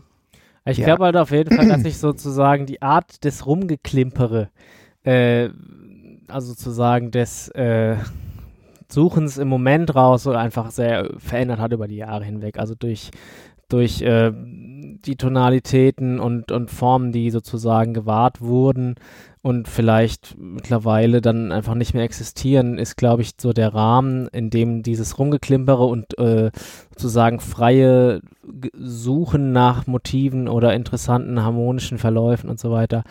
Ich Ja. glaube halt auf jeden Fall, dass ich sozusagen die Art des Rumgeklimpere, äh, also sozusagen des äh, Suchens im Moment raus einfach sehr verändert hat über die Jahre hinweg. Also durch, durch äh, die Tonalitäten und, und Formen, die sozusagen gewahrt wurden und vielleicht mittlerweile dann einfach nicht mehr existieren, ist, glaube ich, so der Rahmen, in dem dieses Rumgeklimpere und äh, sozusagen freie Suchen nach Motiven oder interessanten harmonischen Verläufen und so weiter.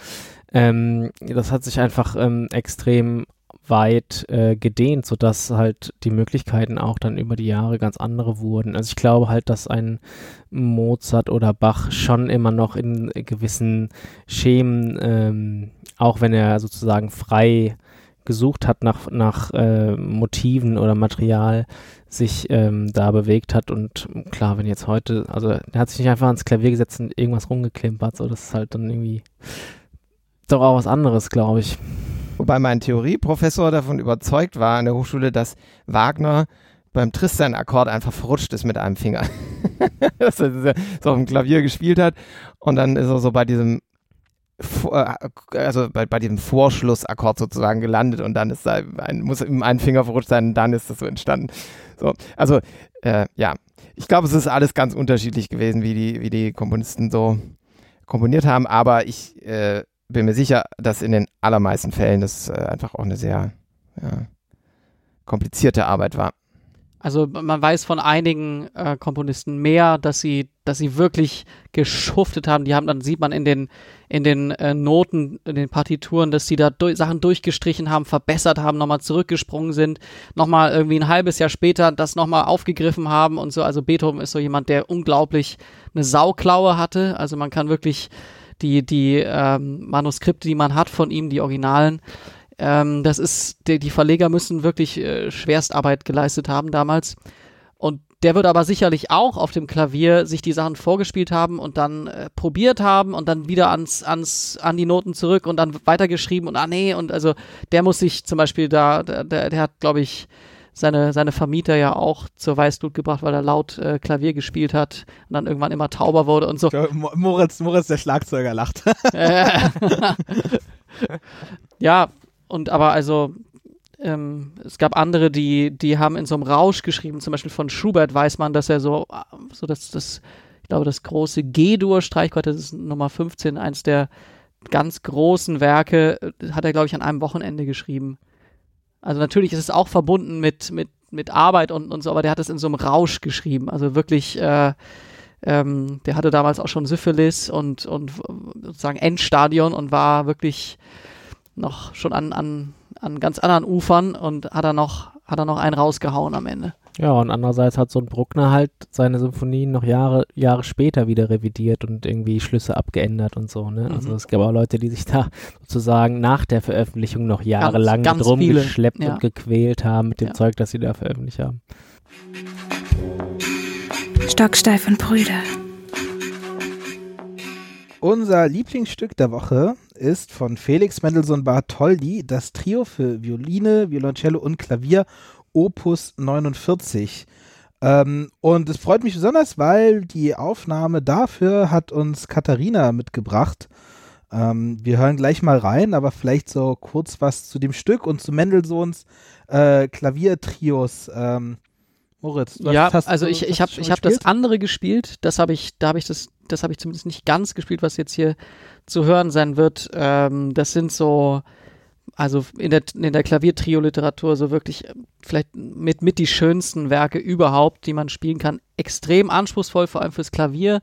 Ähm, das hat sich einfach ähm, extrem weit äh, gedehnt, sodass halt die Möglichkeiten auch dann über die Jahre ganz andere wurden. Also ich glaube halt, dass ein Mozart oder Bach schon immer noch in gewissen Schemen, ähm, auch wenn er sozusagen frei gesucht hat nach, nach äh, Motiven oder Material, sich ähm, da bewegt hat und klar, wenn jetzt heute, also er hat sich nicht einfach ans Klavier gesetzt und irgendwas rumgeklimpert, so das ist halt dann irgendwie doch auch was anderes, glaube ich. Wobei mein Theorieprofessor davon überzeugt war an der Hochschule, dass Wagner beim Tristan-Akkord einfach verrutscht ist mit einem Finger. dass er so auf dem Klavier gespielt hat und dann ist er so bei diesem äh, also bei, bei diesem Vorschlussakkord sozusagen gelandet und dann ist da ein, muss ihm ein Finger verrutscht sein und dann ist das so entstanden. So, also äh, ja, ich glaube, es ist alles ganz unterschiedlich gewesen, wie die, wie die Komponisten so komponiert haben, aber ich äh, bin mir sicher, dass in den allermeisten Fällen das äh, einfach auch eine sehr ja, komplizierte Arbeit war. Also man weiß von einigen äh, Komponisten mehr, dass sie, dass sie wirklich geschuftet haben. Die haben, dann sieht man in den, in den äh, Noten, in den Partituren, dass sie da durch, Sachen durchgestrichen haben, verbessert haben, nochmal zurückgesprungen sind, nochmal irgendwie ein halbes Jahr später das nochmal aufgegriffen haben und so. Also Beethoven ist so jemand, der unglaublich eine Sauklaue hatte. Also man kann wirklich die, die ähm, Manuskripte, die man hat von ihm, die Originalen, ähm, das ist, die, die Verleger müssen wirklich äh, Schwerstarbeit geleistet haben damals. Und der wird aber sicherlich auch auf dem Klavier sich die Sachen vorgespielt haben und dann äh, probiert haben und dann wieder ans, ans, an die Noten zurück und dann weitergeschrieben und ah nee, und also der muss sich zum Beispiel da, der, der, der hat, glaube ich, seine, seine Vermieter ja auch zur Weißblut gebracht, weil er laut äh, Klavier gespielt hat und dann irgendwann immer tauber wurde und so. Moritz, Moritz, der Schlagzeuger, lacht. Ja, und aber also ähm, es gab andere, die, die haben in so einem Rausch geschrieben, zum Beispiel von Schubert weiß man, dass er so, so das, das, ich glaube, das große G-Dur-Streichquartett, das ist Nummer 15, eins der ganz großen Werke, hat er, glaube ich, an einem Wochenende geschrieben. Also natürlich ist es auch verbunden mit, mit, mit Arbeit und, und so, aber der hat es in so einem Rausch geschrieben. Also wirklich, äh, ähm, der hatte damals auch schon Syphilis und, und sozusagen Endstadion und war wirklich noch schon an, an, an ganz anderen Ufern und hat er noch, hat er noch einen rausgehauen am Ende. Ja, und andererseits hat so ein Bruckner halt seine Symphonien noch Jahre, Jahre später wieder revidiert und irgendwie Schlüsse abgeändert und so, ne? Also Mhm. es gab auch Leute, die sich da sozusagen nach der Veröffentlichung noch jahrelang ganz drum viele, geschleppt ja. und gequält haben mit dem Ja. Zeug, das sie da veröffentlicht haben. Stocksteif und Brüder. Unser Lieblingsstück der Woche ist von Felix Mendelssohn Bartholdy, das Trio für Violine, Violoncello und Klavier, Opus 49. Ähm, und es freut mich besonders, weil die Aufnahme dafür hat uns Katharina mitgebracht. Ähm, wir hören gleich mal rein, aber vielleicht so kurz was zu dem Stück und zu Mendelssohns äh, Klaviertrios. Ähm, Moritz, du ja, hast, also ich, ich habe ich hab das andere gespielt. Das habe ich, da habe ich das, das habe ich zumindest nicht ganz gespielt, was jetzt hier zu hören sein wird. Ähm, das sind so, also in der, in der Klaviertrio-Literatur so wirklich äh, vielleicht mit, mit die schönsten Werke überhaupt, die man spielen kann. Extrem anspruchsvoll, vor allem fürs Klavier.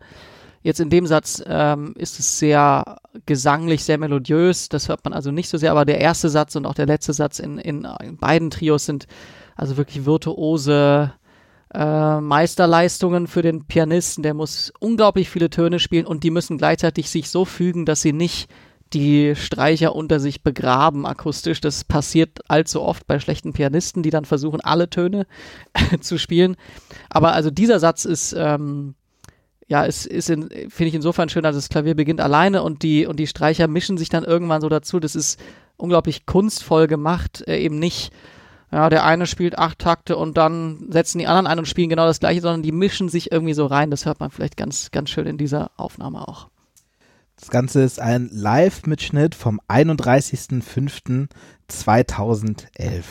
Jetzt in dem Satz ähm, ist es sehr gesanglich, sehr melodiös. Das hört man also nicht so sehr, aber der erste Satz und auch der letzte Satz in, in, in beiden Trios sind also wirklich virtuose äh, Meisterleistungen für den Pianisten. Der muss unglaublich viele Töne spielen und die müssen gleichzeitig sich so fügen, dass sie nicht die Streicher unter sich begraben akustisch. Das passiert allzu oft bei schlechten Pianisten, die dann versuchen, alle Töne zu spielen. Aber also dieser Satz ist, ähm, ja, ist, ist in, finde ich insofern schön, also das Klavier beginnt alleine und die, und die Streicher mischen sich dann irgendwann so dazu. Das ist unglaublich kunstvoll gemacht, äh, eben nicht, ja, der eine spielt acht Takte und dann setzen die anderen ein und spielen genau das gleiche, sondern die mischen sich irgendwie so rein. Das hört man vielleicht ganz, ganz schön in dieser Aufnahme auch. Das Ganze ist ein Live-Mitschnitt vom 31.05.2011.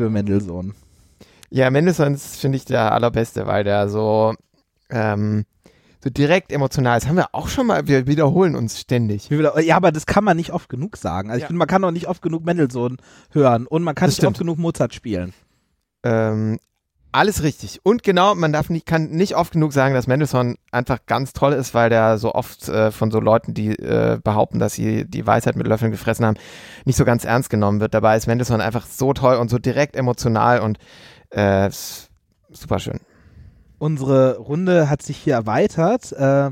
Liebe Mendelssohn. Ja, Mendelssohn ist, finde ich, der allerbeste, weil der so, ähm, so direkt emotional ist. Haben wir auch schon mal, wir wiederholen uns ständig. Ja, aber das kann man nicht oft genug sagen. Also ich Ja. finde, man kann auch nicht oft genug Mendelssohn hören und man kann Das nicht stimmt. oft genug Mozart spielen. Ähm, alles richtig. Und genau, man darf nicht, kann nicht oft genug sagen, dass Mendelssohn einfach ganz toll ist, weil der so oft äh, von so Leuten, die äh, behaupten, dass sie die Weisheit mit Löffeln gefressen haben, nicht so ganz ernst genommen wird. Dabei ist Mendelssohn einfach so toll und so direkt emotional und äh, super schön. Unsere Runde hat sich hier erweitert. Äh,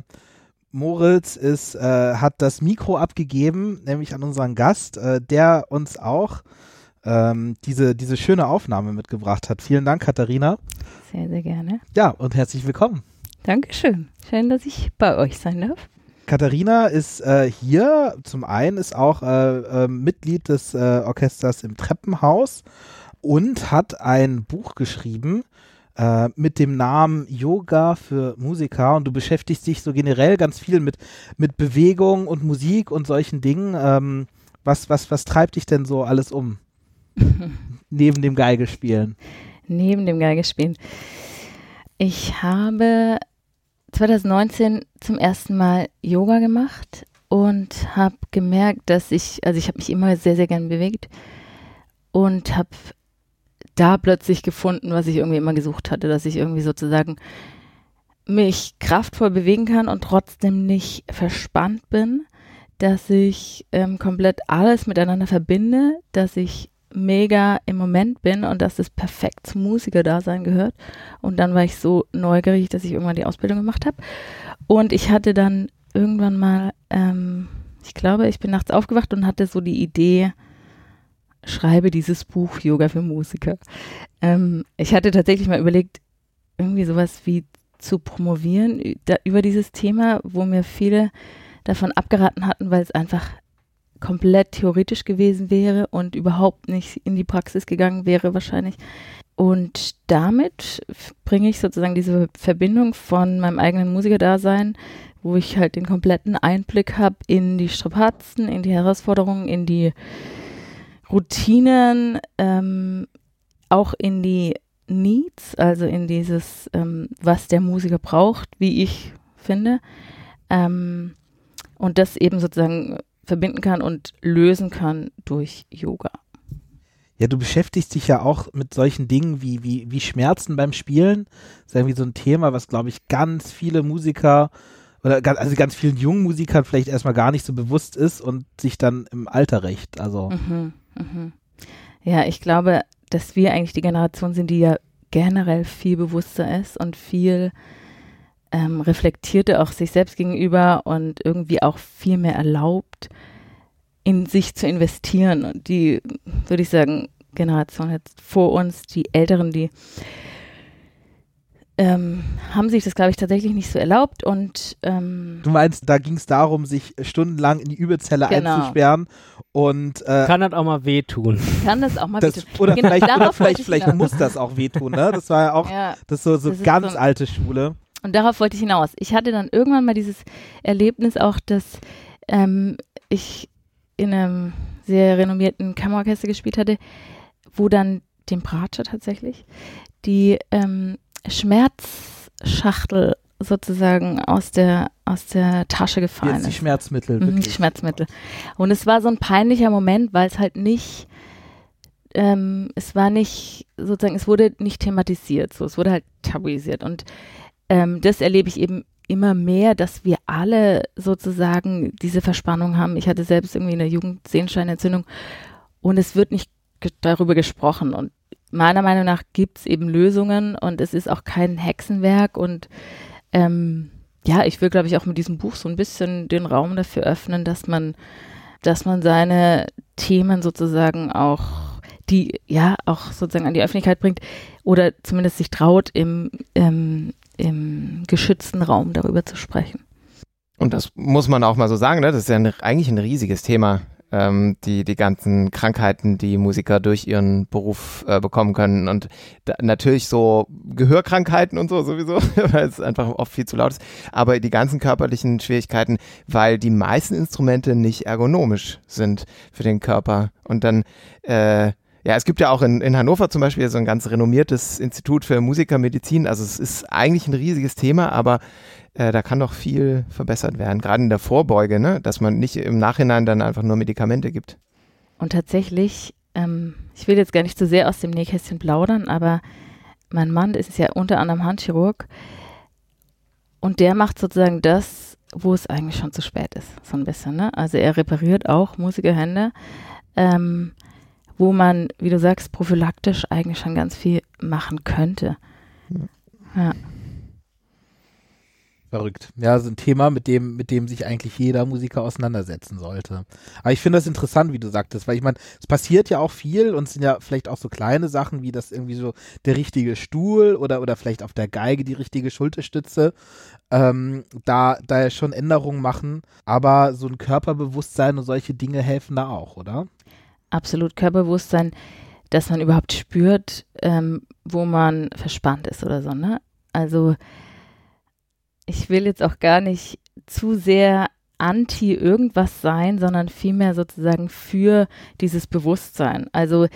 Moritz ist, äh, hat das Mikro abgegeben, nämlich an unseren Gast, äh, der uns auch ähm, diese, diese schöne Aufnahme mitgebracht hat. Vielen Dank, Katharina. Sehr, sehr gerne. Ja, und herzlich willkommen. Dankeschön. Schön, dass ich bei euch sein darf. Katharina ist äh, hier, zum einen ist auch äh, äh, Mitglied des äh, Orchesters im Treppenhaus und hat ein Buch geschrieben äh, mit dem Namen Yoga für Musiker und du beschäftigst dich so generell ganz viel mit, mit Bewegung und Musik und solchen Dingen. Ähm, was, was, was treibt dich denn so alles um? Neben dem Geigespielen. Neben dem Geigespielen. Ich habe 2019 zum ersten Mal Yoga gemacht und habe gemerkt, dass ich, also ich habe mich immer sehr, sehr gern bewegt und habe da plötzlich gefunden, was ich irgendwie immer gesucht hatte, dass ich irgendwie sozusagen mich kraftvoll bewegen kann und trotzdem nicht verspannt bin, dass ich ähm, komplett alles miteinander verbinde, dass ich mega im Moment bin und dass das perfekt zum Musikerdasein gehört. Und dann war ich so neugierig, dass ich irgendwann die Ausbildung gemacht habe. Und ich hatte dann irgendwann mal, ähm, ich glaube, ich bin nachts aufgewacht und hatte so die Idee, schreibe dieses Buch Yoga für Musiker. Ähm, ich hatte tatsächlich mal überlegt, irgendwie sowas wie zu promovieren über dieses Thema, wo mir viele davon abgeraten hatten, weil es einfach komplett theoretisch gewesen wäre und überhaupt nicht in die Praxis gegangen wäre wahrscheinlich. Und damit bringe ich sozusagen diese Verbindung von meinem eigenen Musikerdasein, wo ich halt den kompletten Einblick habe in die Strapazen, in die Herausforderungen, in die Routinen, ähm, auch in die Needs, also in dieses, ähm, was der Musiker braucht, wie ich finde. Ähm, und das eben sozusagen verbinden kann und lösen kann durch Yoga. Ja, du beschäftigst dich ja auch mit solchen Dingen wie, wie, wie Schmerzen beim Spielen. Das ist irgendwie so ein Thema, was, glaube ich, ganz viele Musiker oder ganz, also ganz vielen jungen Musikern vielleicht erstmal gar nicht so bewusst ist und sich dann im Alter rächt. Also. Mhm, mhm. Ja, ich glaube, dass wir eigentlich die Generation sind, die ja generell viel bewusster ist und viel ähm, reflektierter auch sich selbst gegenüber und irgendwie auch viel mehr erlaubt, in sich zu investieren. Und die, würde ich sagen, Generation jetzt vor uns, die Älteren, die ähm, haben sich das, glaube ich, tatsächlich nicht so erlaubt und ähm, Du meinst, da ging es darum, sich stundenlang in die Übelzelle Genau. einzusperren und äh, Kann das auch mal wehtun. kann das auch mal das, wehtun. oder Genau, vielleicht, oder vielleicht, ich vielleicht muss das auch wehtun, ne? Das war ja auch Ja, das so, so Das ganz so- alte Schule. Und darauf wollte ich hinaus. Ich hatte dann irgendwann mal dieses Erlebnis auch, dass ähm, ich in einem sehr renommierten Kammerorchester gespielt hatte, wo dann dem Bratscher tatsächlich die ähm, Schmerzschachtel sozusagen aus der aus der Tasche gefallen Jetzt die ist. Schmerzmittel. Mhm, die. Schmerzmittel. Und es war so ein peinlicher Moment, weil es halt nicht, ähm, es war nicht, sozusagen, es wurde nicht thematisiert, so, es wurde halt tabuisiert. Und ähm, das erlebe ich eben immer mehr, dass wir alle sozusagen diese Verspannung haben. Ich hatte selbst irgendwie in der Jugend Sehenscheinentzündung und es wird nicht darüber gesprochen. Und meiner Meinung nach gibt es eben Lösungen und es ist auch kein Hexenwerk und ähm, ja, ich will, glaube ich, auch mit diesem Buch so ein bisschen den Raum dafür öffnen, dass man, dass man seine Themen sozusagen auch, die ja auch sozusagen an die Öffentlichkeit bringt oder zumindest sich traut, im, im, im geschützten Raum darüber zu sprechen. Und das muss man auch mal so sagen, ne? das ist ja ein, eigentlich ein riesiges Thema, ähm, die, die ganzen Krankheiten, die Musiker durch ihren Beruf äh, bekommen können. Und da, natürlich so Gehörkrankheiten und so sowieso, weil es einfach oft viel zu laut ist. Aber die ganzen körperlichen Schwierigkeiten, weil die meisten Instrumente nicht ergonomisch sind für den Körper. Und dann äh, ja, es gibt ja auch in, in Hannover zum Beispiel so ein ganz renommiertes Institut für Musikermedizin. Also es ist eigentlich ein riesiges Thema, aber äh, da kann noch viel verbessert werden, gerade in der Vorbeuge, ne? dass man nicht im Nachhinein dann einfach nur Medikamente gibt. Und tatsächlich, ähm, ich will jetzt gar nicht zu sehr aus dem Nähkästchen plaudern, aber mein Mann ist ja unter anderem Handchirurg und der macht sozusagen das, wo es eigentlich schon zu spät ist, so ein bisschen. Ne? Also er repariert auch Musikerhände, ähm, wo man, wie du sagst, prophylaktisch eigentlich schon ganz viel machen könnte. Ja. Verrückt. Ja, so ein Thema, mit dem, mit dem sich eigentlich jeder Musiker auseinandersetzen sollte. Aber ich finde das interessant, wie du sagtest, weil ich meine, es passiert ja auch viel und es sind ja vielleicht auch so kleine Sachen, wie das irgendwie so der richtige Stuhl oder, oder vielleicht auf der Geige die richtige Schulterstütze, ähm, da, da ja schon Änderungen machen. Aber so ein Körperbewusstsein und solche Dinge helfen da auch, oder? Absolut Körperbewusstsein, dass man überhaupt spürt, ähm, wo man verspannt ist oder so, ne? Also ich will jetzt auch gar nicht zu sehr anti irgendwas sein, sondern vielmehr sozusagen für dieses Bewusstsein. Also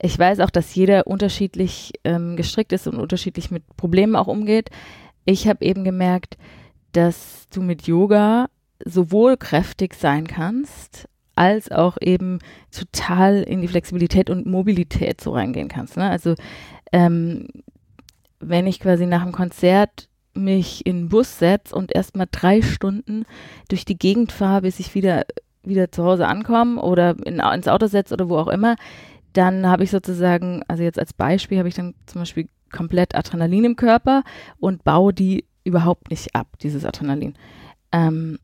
ich weiß auch, dass jeder unterschiedlich ähm, gestrickt ist und unterschiedlich mit Problemen auch umgeht. Ich habe eben gemerkt, dass du mit Yoga sowohl kräftig sein kannst, als auch eben total in die Flexibilität und Mobilität so reingehen kannst. Ne? Also ähm, wenn ich quasi nach dem Konzert mich in den Bus setze und erstmal drei Stunden durch die Gegend fahre, bis ich wieder, wieder zu Hause ankomme oder in, ins Auto setze oder wo auch immer, dann habe ich sozusagen, also jetzt als Beispiel, habe ich dann zum Beispiel komplett Adrenalin im Körper und baue die überhaupt nicht ab, dieses Adrenalin. Ähm,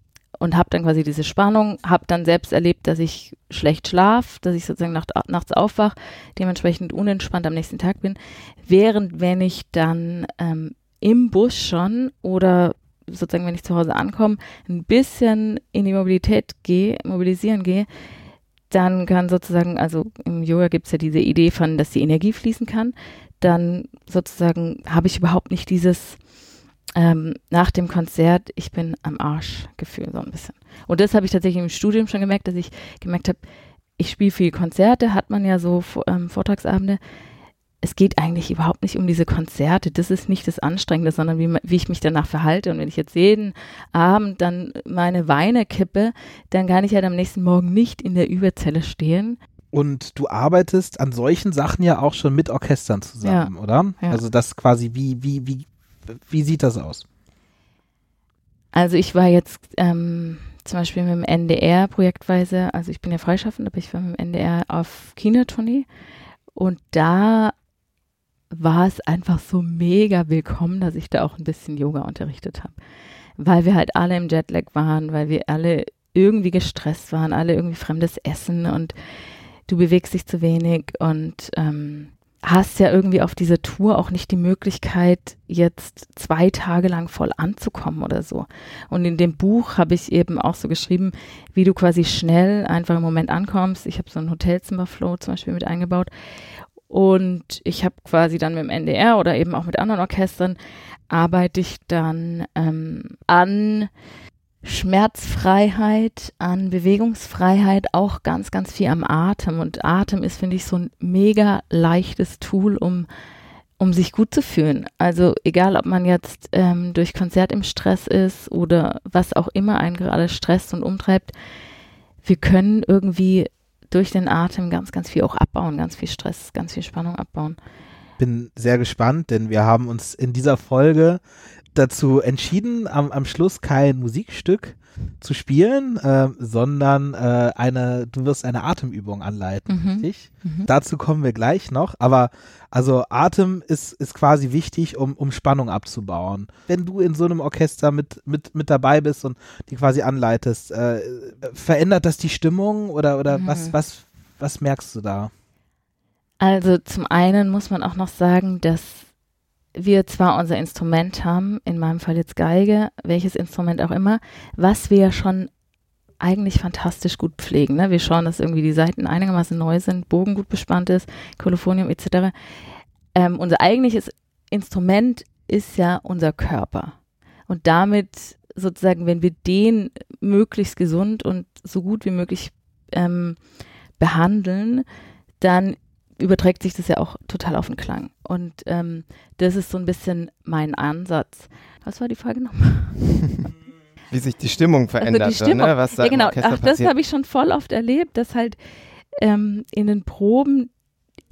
und habe dann quasi diese Spannung, habe dann selbst erlebt, dass ich schlecht schlaf, dass ich sozusagen nacht, nachts aufwach, dementsprechend unentspannt am nächsten Tag bin, während wenn ich dann ähm, im Bus schon oder sozusagen, wenn ich zu Hause ankomme, ein bisschen in die Mobilität gehe, mobilisieren gehe, dann kann sozusagen, also im Yoga gibt es ja diese Idee von, dass die Energie fließen kann, dann sozusagen habe ich überhaupt nicht dieses ähm, nach dem Konzert, ich bin am Arsch Gefühl so ein bisschen. Und das habe ich tatsächlich im Studium schon gemerkt, dass ich gemerkt habe, ich spiele viel Konzerte, hat man ja so ähm, Vortragsabende. Es geht eigentlich überhaupt nicht um diese Konzerte. Das ist nicht das Anstrengende, sondern wie, wie ich mich danach verhalte. Und wenn ich jetzt jeden Abend dann meine Weine kippe, dann kann ich halt am nächsten Morgen nicht in der Überzelle stehen. Und du arbeitest an solchen Sachen ja auch schon mit Orchestern zusammen, Ja. oder? Ja. Also das quasi, wie, wie, wie, wie sieht das aus? Also ich war jetzt ähm, zum Beispiel mit dem NDR projektweise, also ich bin ja freischaffend, aber ich war mit dem NDR auf Kindertournee und da war es einfach so mega willkommen, dass ich da auch ein bisschen Yoga unterrichtet habe. Weil wir halt alle im Jetlag waren, weil wir alle irgendwie gestresst waren, alle irgendwie fremdes Essen und du bewegst dich zu wenig und ähm, hast ja irgendwie auf dieser Tour auch nicht die Möglichkeit, jetzt zwei Tage lang voll anzukommen oder so. Und in dem Buch habe ich eben auch so geschrieben, wie du quasi schnell einfach im Moment ankommst. Ich habe so ein Hotelzimmerflow zum Beispiel mit eingebaut. Und ich habe quasi dann mit dem NDR oder eben auch mit anderen Orchestern arbeite ich dann ähm, an Schmerzfreiheit, an Bewegungsfreiheit, auch ganz, ganz viel am Atem. Und Atem ist, finde ich, so ein mega leichtes Tool, um, um sich gut zu fühlen. Also egal, ob man jetzt ähm, durch Konzert im Stress ist oder was auch immer einen gerade stresst und umtreibt, wir können irgendwie durch den Atem ganz, ganz viel auch abbauen, ganz viel Stress, ganz viel Spannung abbauen. Bin sehr gespannt, denn wir haben uns in dieser Folge dazu entschieden, am, am Schluss kein Musikstück zu spielen, äh, sondern äh, eine, du wirst eine Atemübung anleiten, Mhm. richtig? Mhm. Dazu kommen wir gleich noch, aber also Atem ist, ist quasi wichtig, um, um Spannung abzubauen. Wenn du in so einem Orchester mit, mit, mit dabei bist und die quasi anleitest, äh, verändert das die Stimmung oder, oder Mhm. was, was, was merkst du da? Also zum einen muss man auch noch sagen, dass wir zwar unser Instrument haben, in meinem Fall jetzt Geige, welches Instrument auch immer, was wir ja schon eigentlich fantastisch gut pflegen. Ne? Wir schauen, dass irgendwie die Seiten einigermaßen neu sind, Bogen gut bespannt ist, Kolophonium etc. Ähm, unser eigentliches Instrument ist ja unser Körper. Und damit sozusagen, wenn wir den möglichst gesund und so gut wie möglich ähm, behandeln, dann überträgt sich das ja auch total auf den Klang. Und ähm, das ist so ein bisschen mein Ansatz. Was war die Frage nochmal? Wie sich die Stimmung verändert, Also die Stimmung. So, ne? was da ja, genau. Ach, das habe ich schon voll oft erlebt, dass halt ähm, in den Proben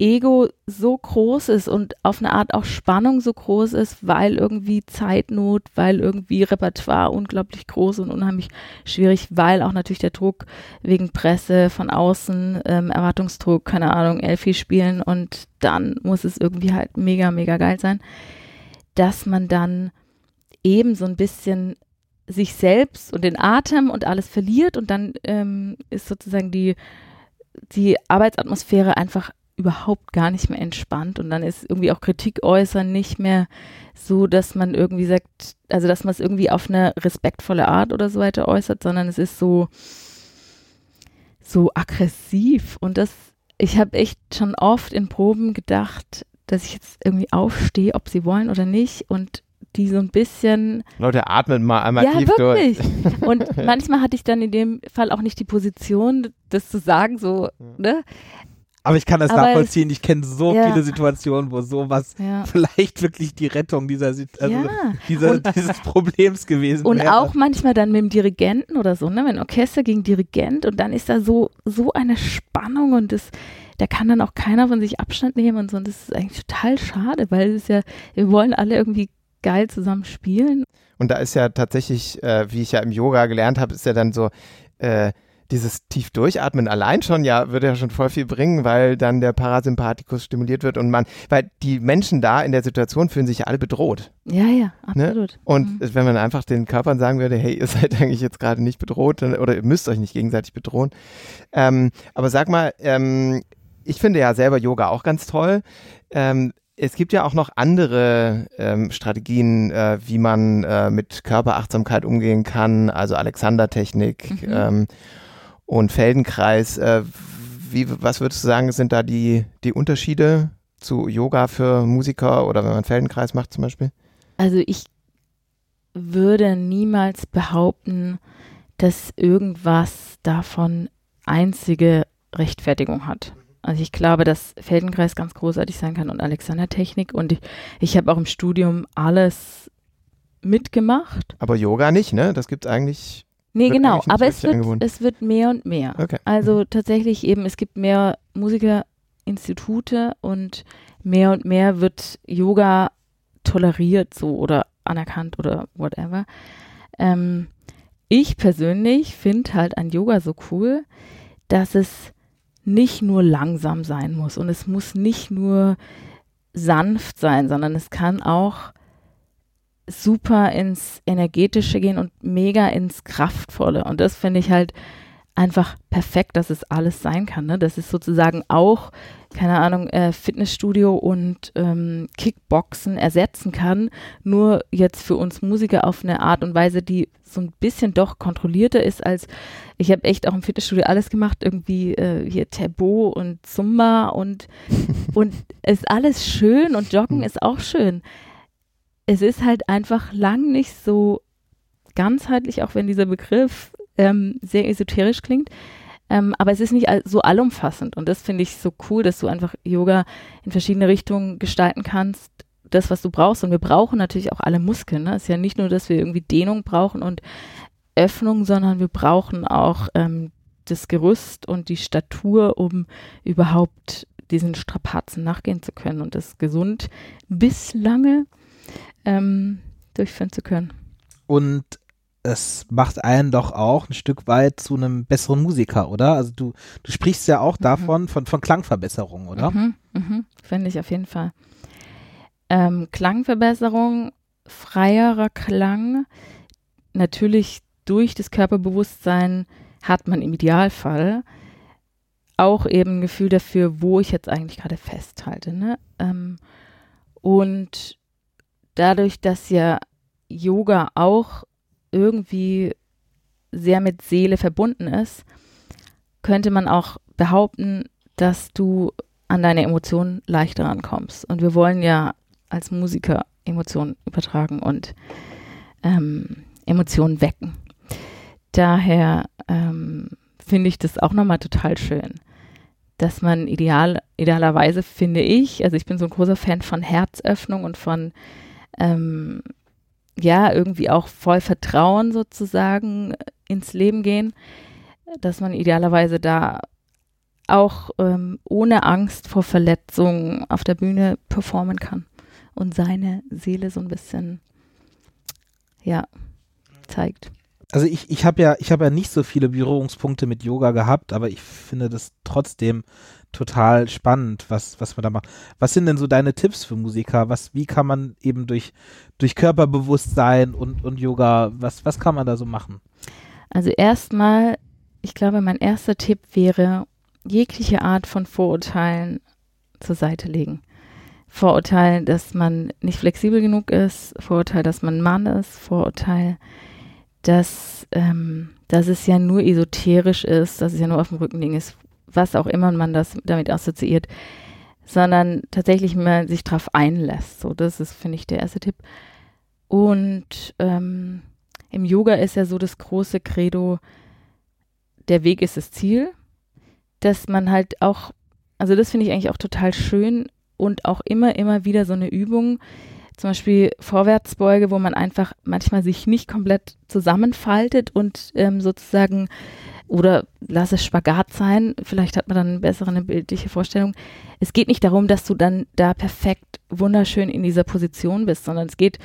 Ego so groß ist und auf eine Art auch Spannung so groß ist, weil irgendwie Zeitnot, weil irgendwie Repertoire unglaublich groß und unheimlich schwierig, weil auch natürlich der Druck wegen Presse von außen, ähm, Erwartungsdruck, keine Ahnung, Elfi spielen und dann muss es irgendwie halt mega, mega geil sein, dass man dann eben so ein bisschen sich selbst und den Atem und alles verliert und dann ähm, ist sozusagen die, die Arbeitsatmosphäre einfach überhaupt gar nicht mehr entspannt und dann ist irgendwie auch Kritik äußern nicht mehr so, dass man irgendwie sagt, also dass man es irgendwie auf eine respektvolle Art oder so weiter äußert, sondern es ist so so aggressiv und das ich habe echt schon oft in Proben gedacht, dass ich jetzt irgendwie aufstehe, ob sie wollen oder nicht und die so ein bisschen Leute, atmet mal einmal ja, tief wirklich. durch. Und manchmal hatte ich dann in dem Fall auch nicht die Position, das zu sagen, so, ne? Aber ich kann das Aber nachvollziehen. Ich kenne so Ja. viele Situationen, wo sowas Ja. vielleicht wirklich die Rettung dieser, also ja. dieser, dieses Problems gewesen Und wäre. auch manchmal dann mit dem Dirigenten oder so, ne? Wenn Orchester gegen Dirigent und dann ist da so, so eine Spannung und das, da kann dann auch keiner von sich Abstand nehmen und so. Und das ist eigentlich total schade, weil es ist ja, wir wollen alle irgendwie geil zusammen spielen. Und da ist ja tatsächlich, äh, wie ich ja im Yoga gelernt habe, ist ja dann so, äh, dieses tief durchatmen allein schon ja würde ja schon voll viel bringen, weil dann der Parasympathikus stimuliert wird und man, weil die Menschen da in der Situation fühlen sich ja alle bedroht. Ja, ja, Ne? absolut. Und Mhm. wenn man einfach den Körpern sagen würde, hey, ihr seid eigentlich jetzt gerade nicht bedroht dann, oder ihr müsst euch nicht gegenseitig bedrohen. Ähm, aber sag mal, ähm, ich finde ja selber Yoga auch ganz toll. Ähm, es gibt ja auch noch andere ähm, Strategien, äh, wie man äh, mit Körperachtsamkeit umgehen kann, also Alexander-Technik Mhm. ähm, und Feldenkreis. Äh, wie, was würdest du sagen, sind da die, die Unterschiede zu Yoga für Musiker oder wenn man Feldenkreis macht zum Beispiel? Also ich würde niemals behaupten, dass irgendwas davon einzige Rechtfertigung hat. Also ich glaube, dass Feldenkreis ganz großartig sein kann und Alexander-Technik und ich, ich habe auch im Studium alles mitgemacht. Aber Yoga nicht, ne? Das gibt's eigentlich. Nee, Wird genau, aber es wird, es wird mehr und mehr. Okay. Also tatsächlich eben, es gibt mehr Musikerinstitute und mehr und mehr wird Yoga toleriert so oder anerkannt oder whatever. Ähm, ich persönlich finde halt an Yoga so cool, dass es nicht nur langsam sein muss und es muss nicht nur sanft sein, sondern es kann auch super ins Energetische gehen und mega ins Kraftvolle. Und das finde ich halt einfach perfekt, dass es alles sein kann. Ne? Das ist sozusagen auch, keine Ahnung, äh, Fitnessstudio und ähm, Kickboxen ersetzen kann, nur jetzt für uns Musiker auf eine Art und Weise, die so ein bisschen doch kontrollierter ist als, ich habe echt auch im Fitnessstudio alles gemacht, irgendwie äh, hier Tempo und Zumba und, und ist alles schön und Joggen ist auch schön. Es ist halt einfach lang nicht so ganzheitlich, auch wenn dieser Begriff ähm, sehr esoterisch klingt. Ähm, aber es ist nicht so allumfassend und das finde ich so cool, dass du einfach Yoga in verschiedene Richtungen gestalten kannst. Das, was du brauchst. Und wir brauchen natürlich auch alle Muskeln. Ne? Es ist ja nicht nur, dass wir irgendwie Dehnung brauchen und Öffnung, sondern wir brauchen auch ähm, das Gerüst und die Statur, um überhaupt diesen Strapazen nachgehen zu können und das gesund bis lange ähm, durchführen zu können. Und es macht einen doch auch ein Stück weit zu einem besseren Musiker, oder? Also du, du sprichst ja auch davon, von, von Klangverbesserung, oder? Mhm, mhm, Finde ich auf jeden Fall. Ähm, Klangverbesserung, freierer Klang, natürlich durch das Körperbewusstsein hat man im Idealfall auch eben ein Gefühl dafür, wo ich jetzt eigentlich gerade festhalte. Ne? Ähm, und dadurch, dass ja Yoga auch irgendwie sehr mit Seele verbunden ist, könnte man auch behaupten, dass du an deine Emotionen leichter rankommst. Und wir wollen ja als Musiker Emotionen übertragen und ähm, Emotionen wecken. Daher ähm, finde ich das auch nochmal total schön, dass man ideal, idealerweise, finde ich, also ich bin so ein großer Fan von Herzöffnung und von ähm, ja, irgendwie auch voll Vertrauen sozusagen ins Leben gehen, dass man idealerweise da auch ähm, ohne Angst vor Verletzungen auf der Bühne performen kann und seine Seele so ein bisschen, ja, zeigt. Also ich, ich habe ja, ich habe ja nicht so viele Berührungspunkte mit Yoga gehabt, aber ich finde das trotzdem total spannend, was, was man da macht. Was sind denn so deine Tipps für Musiker? Was, wie kann man eben durch, durch Körperbewusstsein und, und Yoga, was, was kann man da so machen? Also erstmal, ich glaube, mein erster Tipp wäre, jegliche Art von Vorurteilen zur Seite legen. Vorurteil, dass man nicht flexibel genug ist, Vorurteil, dass man Mann ist, Vorurteil, dass, ähm, dass es ja nur esoterisch ist, dass es ja nur auf dem Rücken liegen ist, was auch immer man das damit assoziiert, sondern tatsächlich mal sich drauf einlässt. So, das ist, finde ich, der erste Tipp. Und ähm, im Yoga ist ja so das große Credo, der Weg ist das Ziel, dass man halt auch, also das finde ich eigentlich auch total schön und auch immer, immer wieder so eine Übung, zum Beispiel Vorwärtsbeuge, wo man einfach manchmal sich nicht komplett zusammenfaltet und ähm, sozusagen oder lass es Spagat sein, vielleicht hat man dann eine bessere eine bildliche Vorstellung. Es geht nicht darum, dass du dann da perfekt wunderschön in dieser Position bist, sondern es geht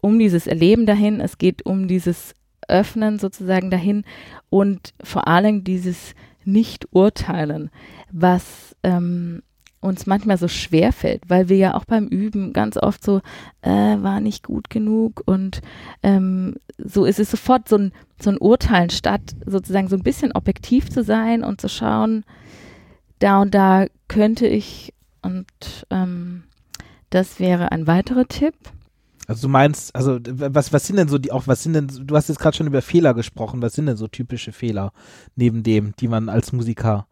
um dieses Erleben dahin, es geht um dieses öffnen sozusagen dahin. Und vor allem dieses Nicht-Urteilen, was ähm, uns manchmal so schwer fällt, weil wir ja auch beim Üben ganz oft so, äh, war nicht gut genug und ähm, so ist es sofort so ein, so ein Urteilen, statt sozusagen so ein bisschen objektiv zu sein und zu schauen, da und da könnte ich und ähm, das wäre ein weiterer Tipp. Also du meinst, also was, was sind denn so die auch, was sind denn, du hast jetzt gerade schon über Fehler gesprochen, was sind denn so typische Fehler neben dem, die man als Musiker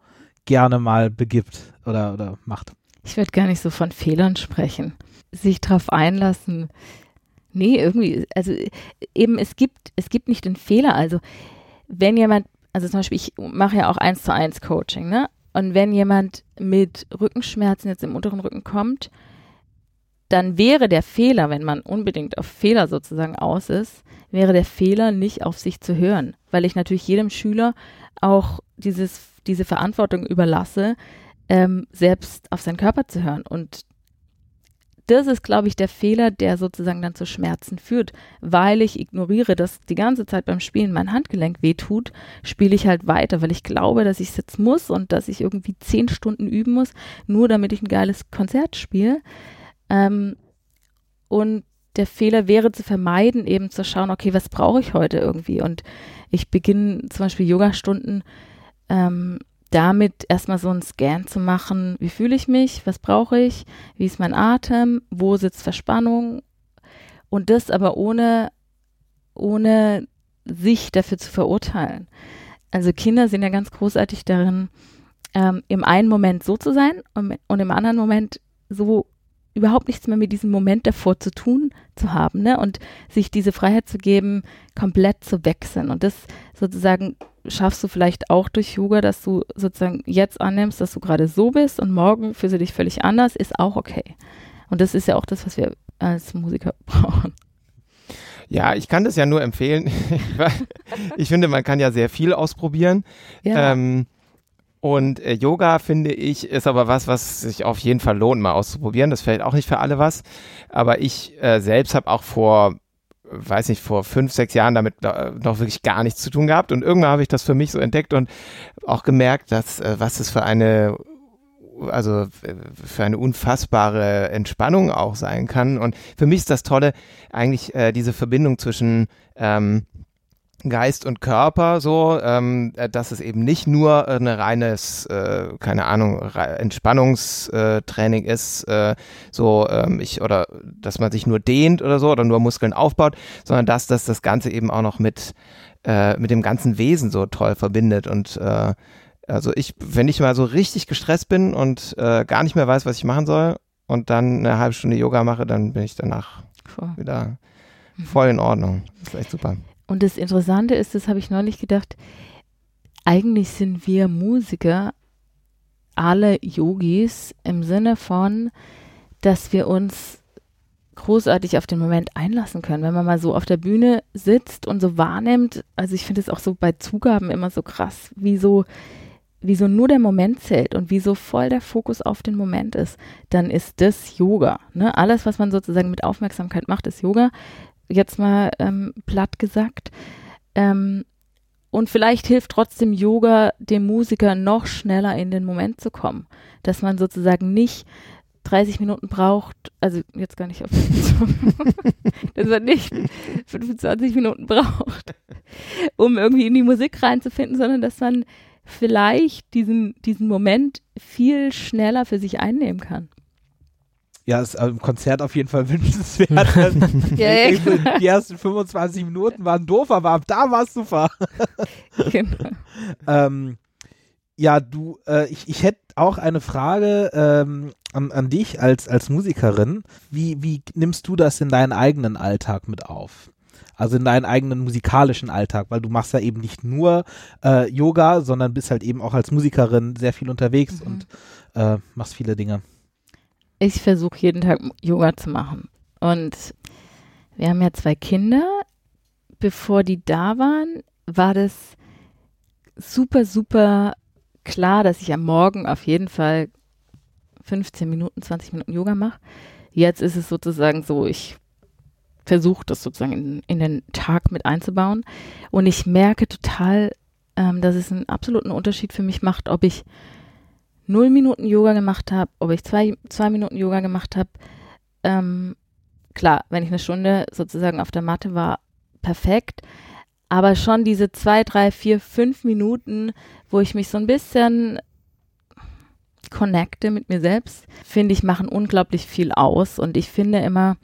gerne mal begibt oder, oder macht? Ich würde gar nicht so von Fehlern sprechen. Sich darauf einlassen. Nee, irgendwie, also eben, es gibt, es gibt nicht den Fehler. Also, wenn jemand, also zum Beispiel, ich mache ja auch eins zu eins Coaching, ne? Und wenn jemand mit Rückenschmerzen jetzt im unteren Rücken kommt, dann wäre der Fehler, wenn man unbedingt auf Fehler sozusagen aus ist, wäre der Fehler nicht auf sich zu hören, weil ich natürlich jedem Schüler auch dieses, diese Verantwortung überlasse, ähm, selbst auf seinen Körper zu hören. Und das ist, glaube ich, der Fehler, der sozusagen dann zu Schmerzen führt. Weil ich ignoriere, dass die ganze Zeit beim Spielen mein Handgelenk wehtut, spiele ich halt weiter, weil ich glaube, dass ich es jetzt muss und dass ich irgendwie zehn Stunden üben muss, nur damit ich ein geiles Konzert spiele. Ähm, und der Fehler wäre zu vermeiden, eben zu schauen, okay, was brauche ich heute irgendwie? Und ich beginne zum Beispiel Yogastunden ähm, damit erstmal so einen Scan zu machen, wie fühle ich mich, was brauche ich, wie ist mein Atem, wo sitzt Verspannung und das aber ohne, ohne sich dafür zu verurteilen. Also Kinder sind ja ganz großartig darin, ähm, im einen Moment so zu sein und, und im anderen Moment so überhaupt nichts mehr mit diesem Moment davor zu tun zu haben, ne? Und sich diese Freiheit zu geben, komplett zu wechseln. Und das sozusagen schaffst du vielleicht auch durch Yoga, dass du sozusagen jetzt annimmst, dass du gerade so bist und morgen fühlst du dich völlig anders, ist auch okay. Und das ist ja auch das, was wir als Musiker brauchen. Ja, ich kann das ja nur empfehlen. ich finde, man kann ja sehr viel ausprobieren. Ja. Ähm, und äh, Yoga, finde ich, ist aber was, was sich auf jeden Fall lohnt, mal auszuprobieren. Das fällt auch nicht für alle was. Aber ich äh, selbst habe auch vor, weiß nicht, vor fünf, sechs Jahren damit noch wirklich gar nichts zu tun gehabt. Und irgendwann habe ich das für mich so entdeckt und auch gemerkt, dass äh, was es für eine also äh, für eine unfassbare Entspannung auch sein kann. Und für mich ist das Tolle eigentlich äh, diese Verbindung zwischen ähm, Geist und Körper so, ähm, äh, dass es eben nicht nur äh, eine reines, äh, keine Ahnung, Entspannungstraining ist, äh, so ähm, ich oder dass man sich nur dehnt oder so oder nur Muskeln aufbaut, sondern dass das das Ganze eben auch noch mit äh, mit dem ganzen Wesen so toll verbindet und äh, also ich, wenn ich mal so richtig gestresst bin und äh, gar nicht mehr weiß, was ich machen soll und dann eine halbe Stunde Yoga mache, dann bin ich danach cool. wieder voll in Ordnung. Das ist echt super. Und das Interessante ist, das habe ich neulich gedacht, eigentlich sind wir Musiker alle Yogis im Sinne von, dass wir uns großartig auf den Moment einlassen können. Wenn man mal so auf der Bühne sitzt und so wahrnimmt, also ich finde es auch so bei Zugaben immer so krass, wie so, wie so nur der Moment zählt und wie so voll der Fokus auf den Moment ist, dann ist das Yoga. Ne? Alles, was man sozusagen mit Aufmerksamkeit macht, ist Yoga jetzt mal ähm, platt gesagt. Ähm, und vielleicht hilft trotzdem Yoga dem Musiker noch schneller in den Moment zu kommen. Dass man sozusagen nicht 30 Minuten braucht, also jetzt gar nicht auf dass man nicht 25 Minuten braucht, um irgendwie in die Musik reinzufinden, sondern dass man vielleicht diesen, diesen Moment viel schneller für sich einnehmen kann. Ja, ist im Konzert auf jeden Fall wünschenswert. ja, ja, genau. Die ersten 25 Minuten waren doof, aber ab da war es super. genau. ähm, ja, du, äh, ich, ich hätte auch eine Frage ähm, an, an dich als, als Musikerin. Wie, wie nimmst du das in deinen eigenen Alltag mit auf? Also in deinen eigenen musikalischen Alltag, weil du machst ja eben nicht nur äh, Yoga, sondern bist halt eben auch als Musikerin sehr viel unterwegs mhm. und äh, machst viele Dinge ich versuche jeden Tag Yoga zu machen. Und wir haben ja zwei Kinder. Bevor die da waren, war das super, super klar, dass ich am Morgen auf jeden Fall 15 Minuten, 20 Minuten Yoga mache. Jetzt ist es sozusagen so, ich versuche das sozusagen in, in den Tag mit einzubauen. Und ich merke total, ähm, dass es einen absoluten Unterschied für mich macht, ob ich null Minuten Yoga gemacht habe, ob ich zwei, zwei Minuten Yoga gemacht habe. Ähm, klar, wenn ich eine Stunde sozusagen auf der Matte war, perfekt. Aber schon diese zwei, drei, vier, fünf Minuten, wo ich mich so ein bisschen connecte mit mir selbst, finde ich, machen unglaublich viel aus. Und ich finde immer,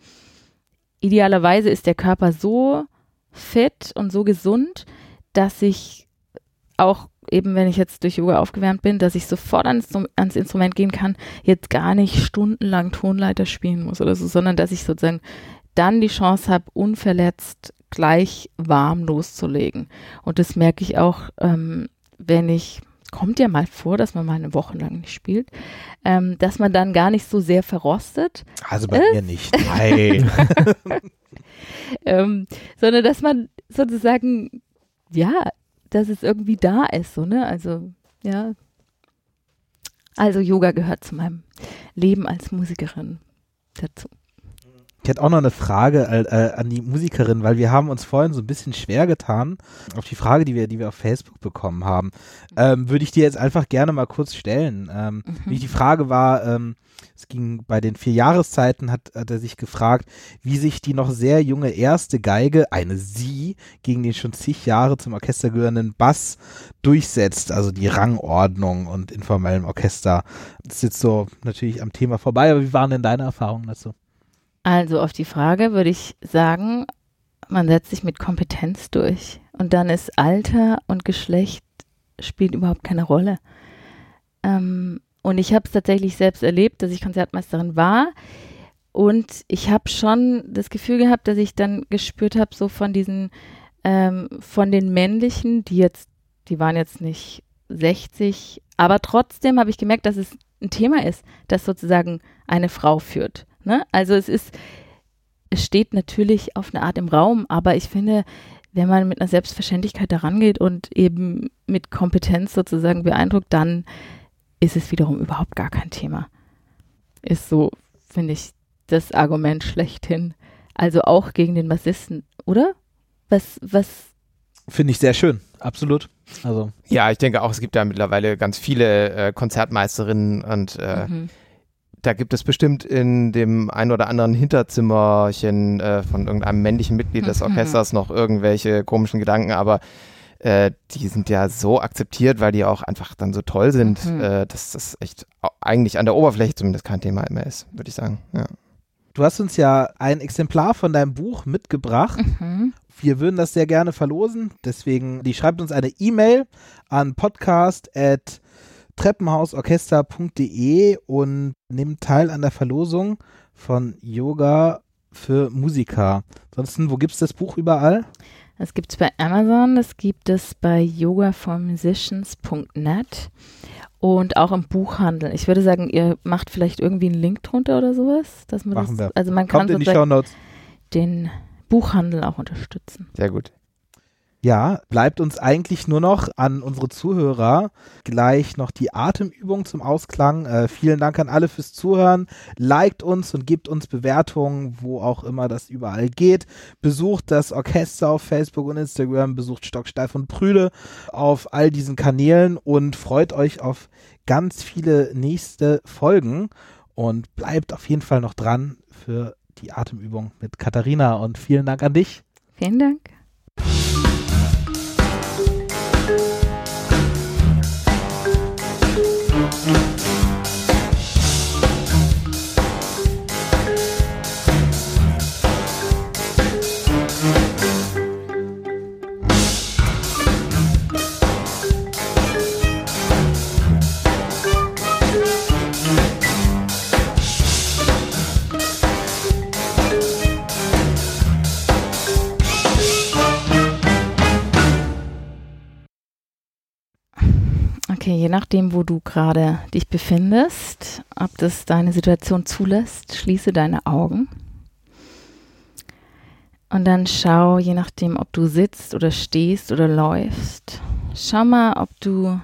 idealerweise ist der Körper so fit und so gesund, dass ich auch eben, wenn ich jetzt durch Yoga aufgewärmt bin, dass ich sofort ans, ans Instrument gehen kann, jetzt gar nicht stundenlang Tonleiter spielen muss oder so, sondern dass ich sozusagen dann die Chance habe, unverletzt gleich warm loszulegen. Und das merke ich auch, ähm, wenn ich, kommt ja mal vor, dass man mal eine Woche lang nicht spielt, ähm, dass man dann gar nicht so sehr verrostet. Also bei äh? mir nicht. Nein. ähm, sondern dass man sozusagen, ja, dass es irgendwie da ist, so, ne? Also, ja. Also Yoga gehört zu meinem Leben als Musikerin dazu. Ich hätte auch noch eine Frage äh, an die Musikerin, weil wir haben uns vorhin so ein bisschen schwer getan auf die Frage, die wir, die wir auf Facebook bekommen haben. Ähm, Würde ich dir jetzt einfach gerne mal kurz stellen. Ähm, mhm. Die Frage war, ähm, es ging bei den vier Jahreszeiten, hat, hat er sich gefragt, wie sich die noch sehr junge erste Geige, eine Sie, gegen den schon zig Jahre zum Orchester gehörenden Bass durchsetzt, also die Rangordnung und informellem Orchester. Das ist jetzt so natürlich am Thema vorbei, aber wie waren denn deine Erfahrungen dazu? Also auf die Frage würde ich sagen, man setzt sich mit Kompetenz durch und dann ist Alter und Geschlecht spielt überhaupt keine Rolle. Ähm, und ich habe es tatsächlich selbst erlebt, dass ich Konzertmeisterin war und ich habe schon das Gefühl gehabt, dass ich dann gespürt habe, so von diesen, ähm, von den männlichen, die jetzt, die waren jetzt nicht 60, aber trotzdem habe ich gemerkt, dass es ein Thema ist, das sozusagen eine Frau führt. Ne? Also es ist, es steht natürlich auf eine Art im Raum, aber ich finde, wenn man mit einer Selbstverständlichkeit daran geht und eben mit Kompetenz sozusagen beeindruckt, dann ist es wiederum überhaupt gar kein Thema. Ist so, finde ich, das Argument schlechthin. Also auch gegen den Bassisten, oder? Was, was? Finde ich sehr schön, absolut. Also. Ja, ich denke auch, es gibt da mittlerweile ganz viele äh, Konzertmeisterinnen und äh, mhm da gibt es bestimmt in dem ein oder anderen Hinterzimmerchen äh, von irgendeinem männlichen Mitglied des. Orchesters noch irgendwelche komischen Gedanken, aber äh, die sind ja so akzeptiert, weil die auch einfach dann so toll sind, mhm. äh, dass das echt eigentlich an der Oberfläche zumindest kein Thema mehr ist, würde ich sagen. Ja. Du hast uns ja ein Exemplar von deinem Buch mitgebracht. Mhm. Wir würden das sehr gerne verlosen. Deswegen, die schreibt uns eine E-Mail an podcast@ treppenhausorchester.de und nimmt teil an der Verlosung von Yoga für Musiker. Ansonsten, wo gibt es das Buch überall? Das gibt es bei Amazon, das gibt es bei yogaformusicians.net und auch im Buchhandel. Ich würde sagen, ihr macht vielleicht irgendwie einen Link drunter oder sowas. Dass man Machen das, wir. Also man Kommt kann in die Shownotes. den Buchhandel auch unterstützen. Sehr gut. Ja, bleibt uns eigentlich nur noch an unsere Zuhörer gleich noch die Atemübung zum Ausklang. Äh, vielen Dank an alle fürs Zuhören. Liked uns und gebt uns Bewertungen, wo auch immer das überall geht. Besucht das Orchester auf Facebook und Instagram, besucht Stocksteif und Prüde auf all diesen Kanälen und freut euch auf ganz viele nächste Folgen und bleibt auf jeden Fall noch dran für die Atemübung mit Katharina und vielen Dank an dich. Vielen Dank. Okay, je nachdem, wo du gerade dich befindest, ob das deine Situation zulässt, schließe deine Augen. Und dann schau, je nachdem, ob du sitzt oder stehst oder läufst, schau mal, ob du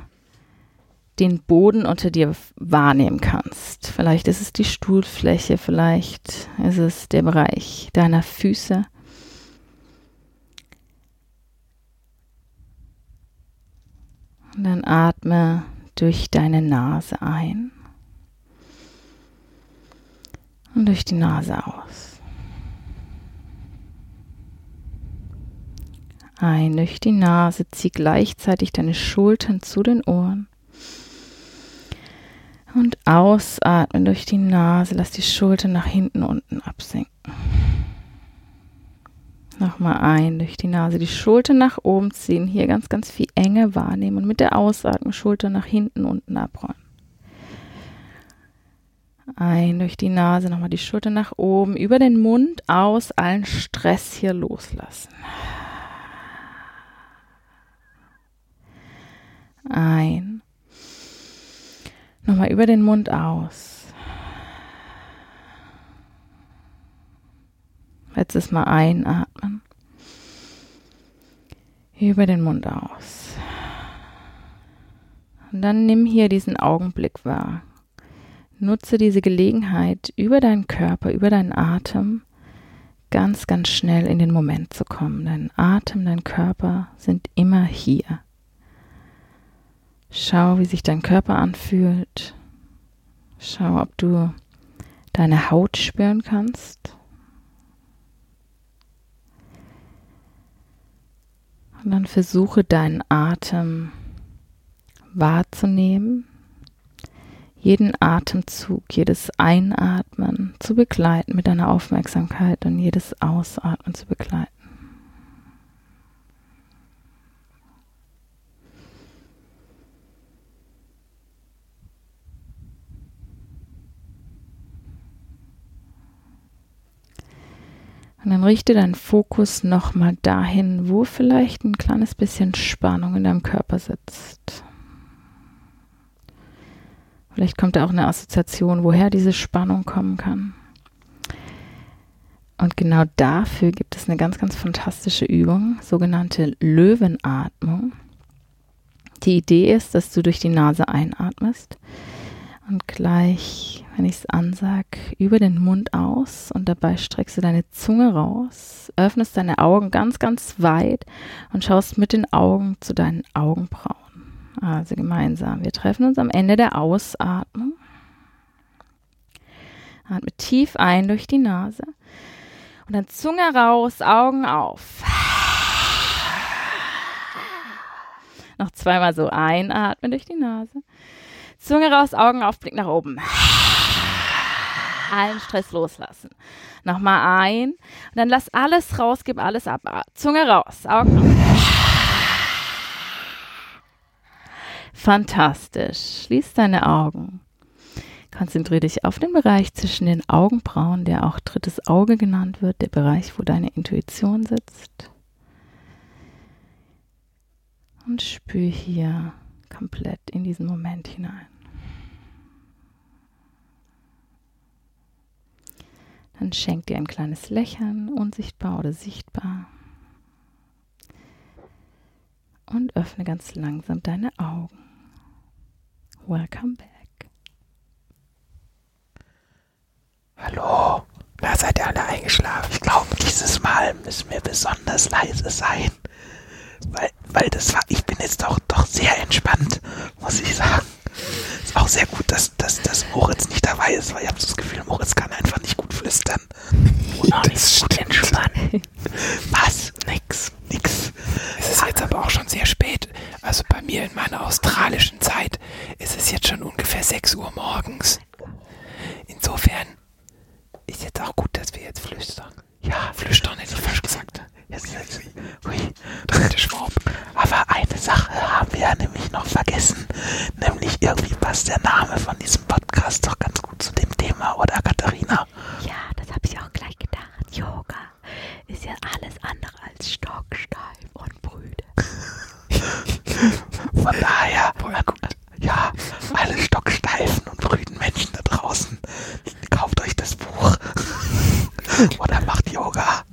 den Boden unter dir wahrnehmen kannst. Vielleicht ist es die Stuhlfläche, vielleicht ist es der Bereich deiner Füße. Und dann atme durch deine Nase ein und durch die Nase aus. Ein durch die Nase, zieh gleichzeitig deine Schultern zu den Ohren. Und ausatmen durch die Nase, lass die Schultern nach hinten unten absinken. Nochmal ein durch die Nase, die Schultern nach oben ziehen, hier ganz, ganz viel Enge wahrnehmen und mit der Ausatmung Schultern nach hinten unten abrollen. Ein durch die Nase, nochmal die Schultern nach oben, über den Mund aus, allen Stress hier loslassen. Ein. Nochmal über den Mund aus. Letztes Mal einatmen. Über den Mund aus. Und dann nimm hier diesen Augenblick wahr. Nutze diese Gelegenheit, über deinen Körper, über deinen Atem ganz, ganz schnell in den Moment zu kommen. Dein Atem, dein Körper sind immer hier. Schau, wie sich dein Körper anfühlt. Schau, ob du deine Haut spüren kannst. Und dann versuche deinen Atem wahrzunehmen, jeden Atemzug, jedes Einatmen zu begleiten mit deiner Aufmerksamkeit und jedes Ausatmen zu begleiten. Und dann richte deinen Fokus nochmal dahin, wo vielleicht ein kleines bisschen Spannung in deinem Körper sitzt. Vielleicht kommt da auch eine Assoziation, woher diese Spannung kommen kann. Und genau dafür gibt es eine ganz, ganz fantastische Übung, sogenannte Löwenatmung. Die Idee ist, dass du durch die Nase einatmest und gleich, wenn ich es ansag, über den Mund aus und dabei streckst du deine Zunge raus, öffnest deine Augen ganz, ganz weit und schaust mit den Augen zu deinen Augenbrauen. Also gemeinsam. Wir treffen uns am Ende der Ausatmung. Atme tief ein durch die Nase und dann Zunge raus, Augen auf. Noch zweimal so einatmen durch die Nase. Zunge raus, Augen auf, Blick nach oben. Allen Stress loslassen. Nochmal ein. Und dann lass alles raus, gib alles ab. Zunge raus, Augen auf. Fantastisch. Schließ deine Augen. Konzentriere dich auf den Bereich zwischen den Augenbrauen, der auch drittes Auge genannt wird, der Bereich, wo deine Intuition sitzt. Und spür hier komplett in diesen Moment hinein. Dann schenk dir ein kleines Lächeln, unsichtbar oder sichtbar. Und öffne ganz langsam deine Augen. Welcome back. Hallo, da seid ihr alle eingeschlafen. Ich glaube, dieses Mal müssen wir besonders leise sein. Weil, weil das war, ich bin jetzt doch, doch sehr entspannt, muss ich sagen. Ist auch sehr gut, dass, dass, dass Moritz nicht dabei ist, weil ich habe so das Gefühl, Moritz kann einfach nicht gut flüstern. Oder das gut entspannen. Was? Nix. Nix. Es ist jetzt aber auch schon sehr spät. Also bei mir in meiner australischen Zeit ist es jetzt schon ungefähr 6 Uhr morgens. Insofern ist jetzt auch gut, dass wir jetzt flüstern. Ja, Flüstern hätte ich falsch gesagt. Jetzt, jetzt, hui, dritte Schwab. Aber eine Sache haben wir ja nämlich noch vergessen. Nämlich irgendwie passt der Name von diesem Podcast doch ganz gut zu dem Thema, oder Katharina? Ja, das habe ich auch gleich gedacht. Yoga ist ja alles andere als stocksteif und brüde. von daher, ja, alle stocksteifen und brüden Menschen da draußen, kauft euch das Buch oder macht Yoga.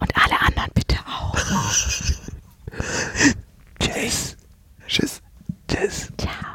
Tschüss. Tschüss. Tschüss. Ciao.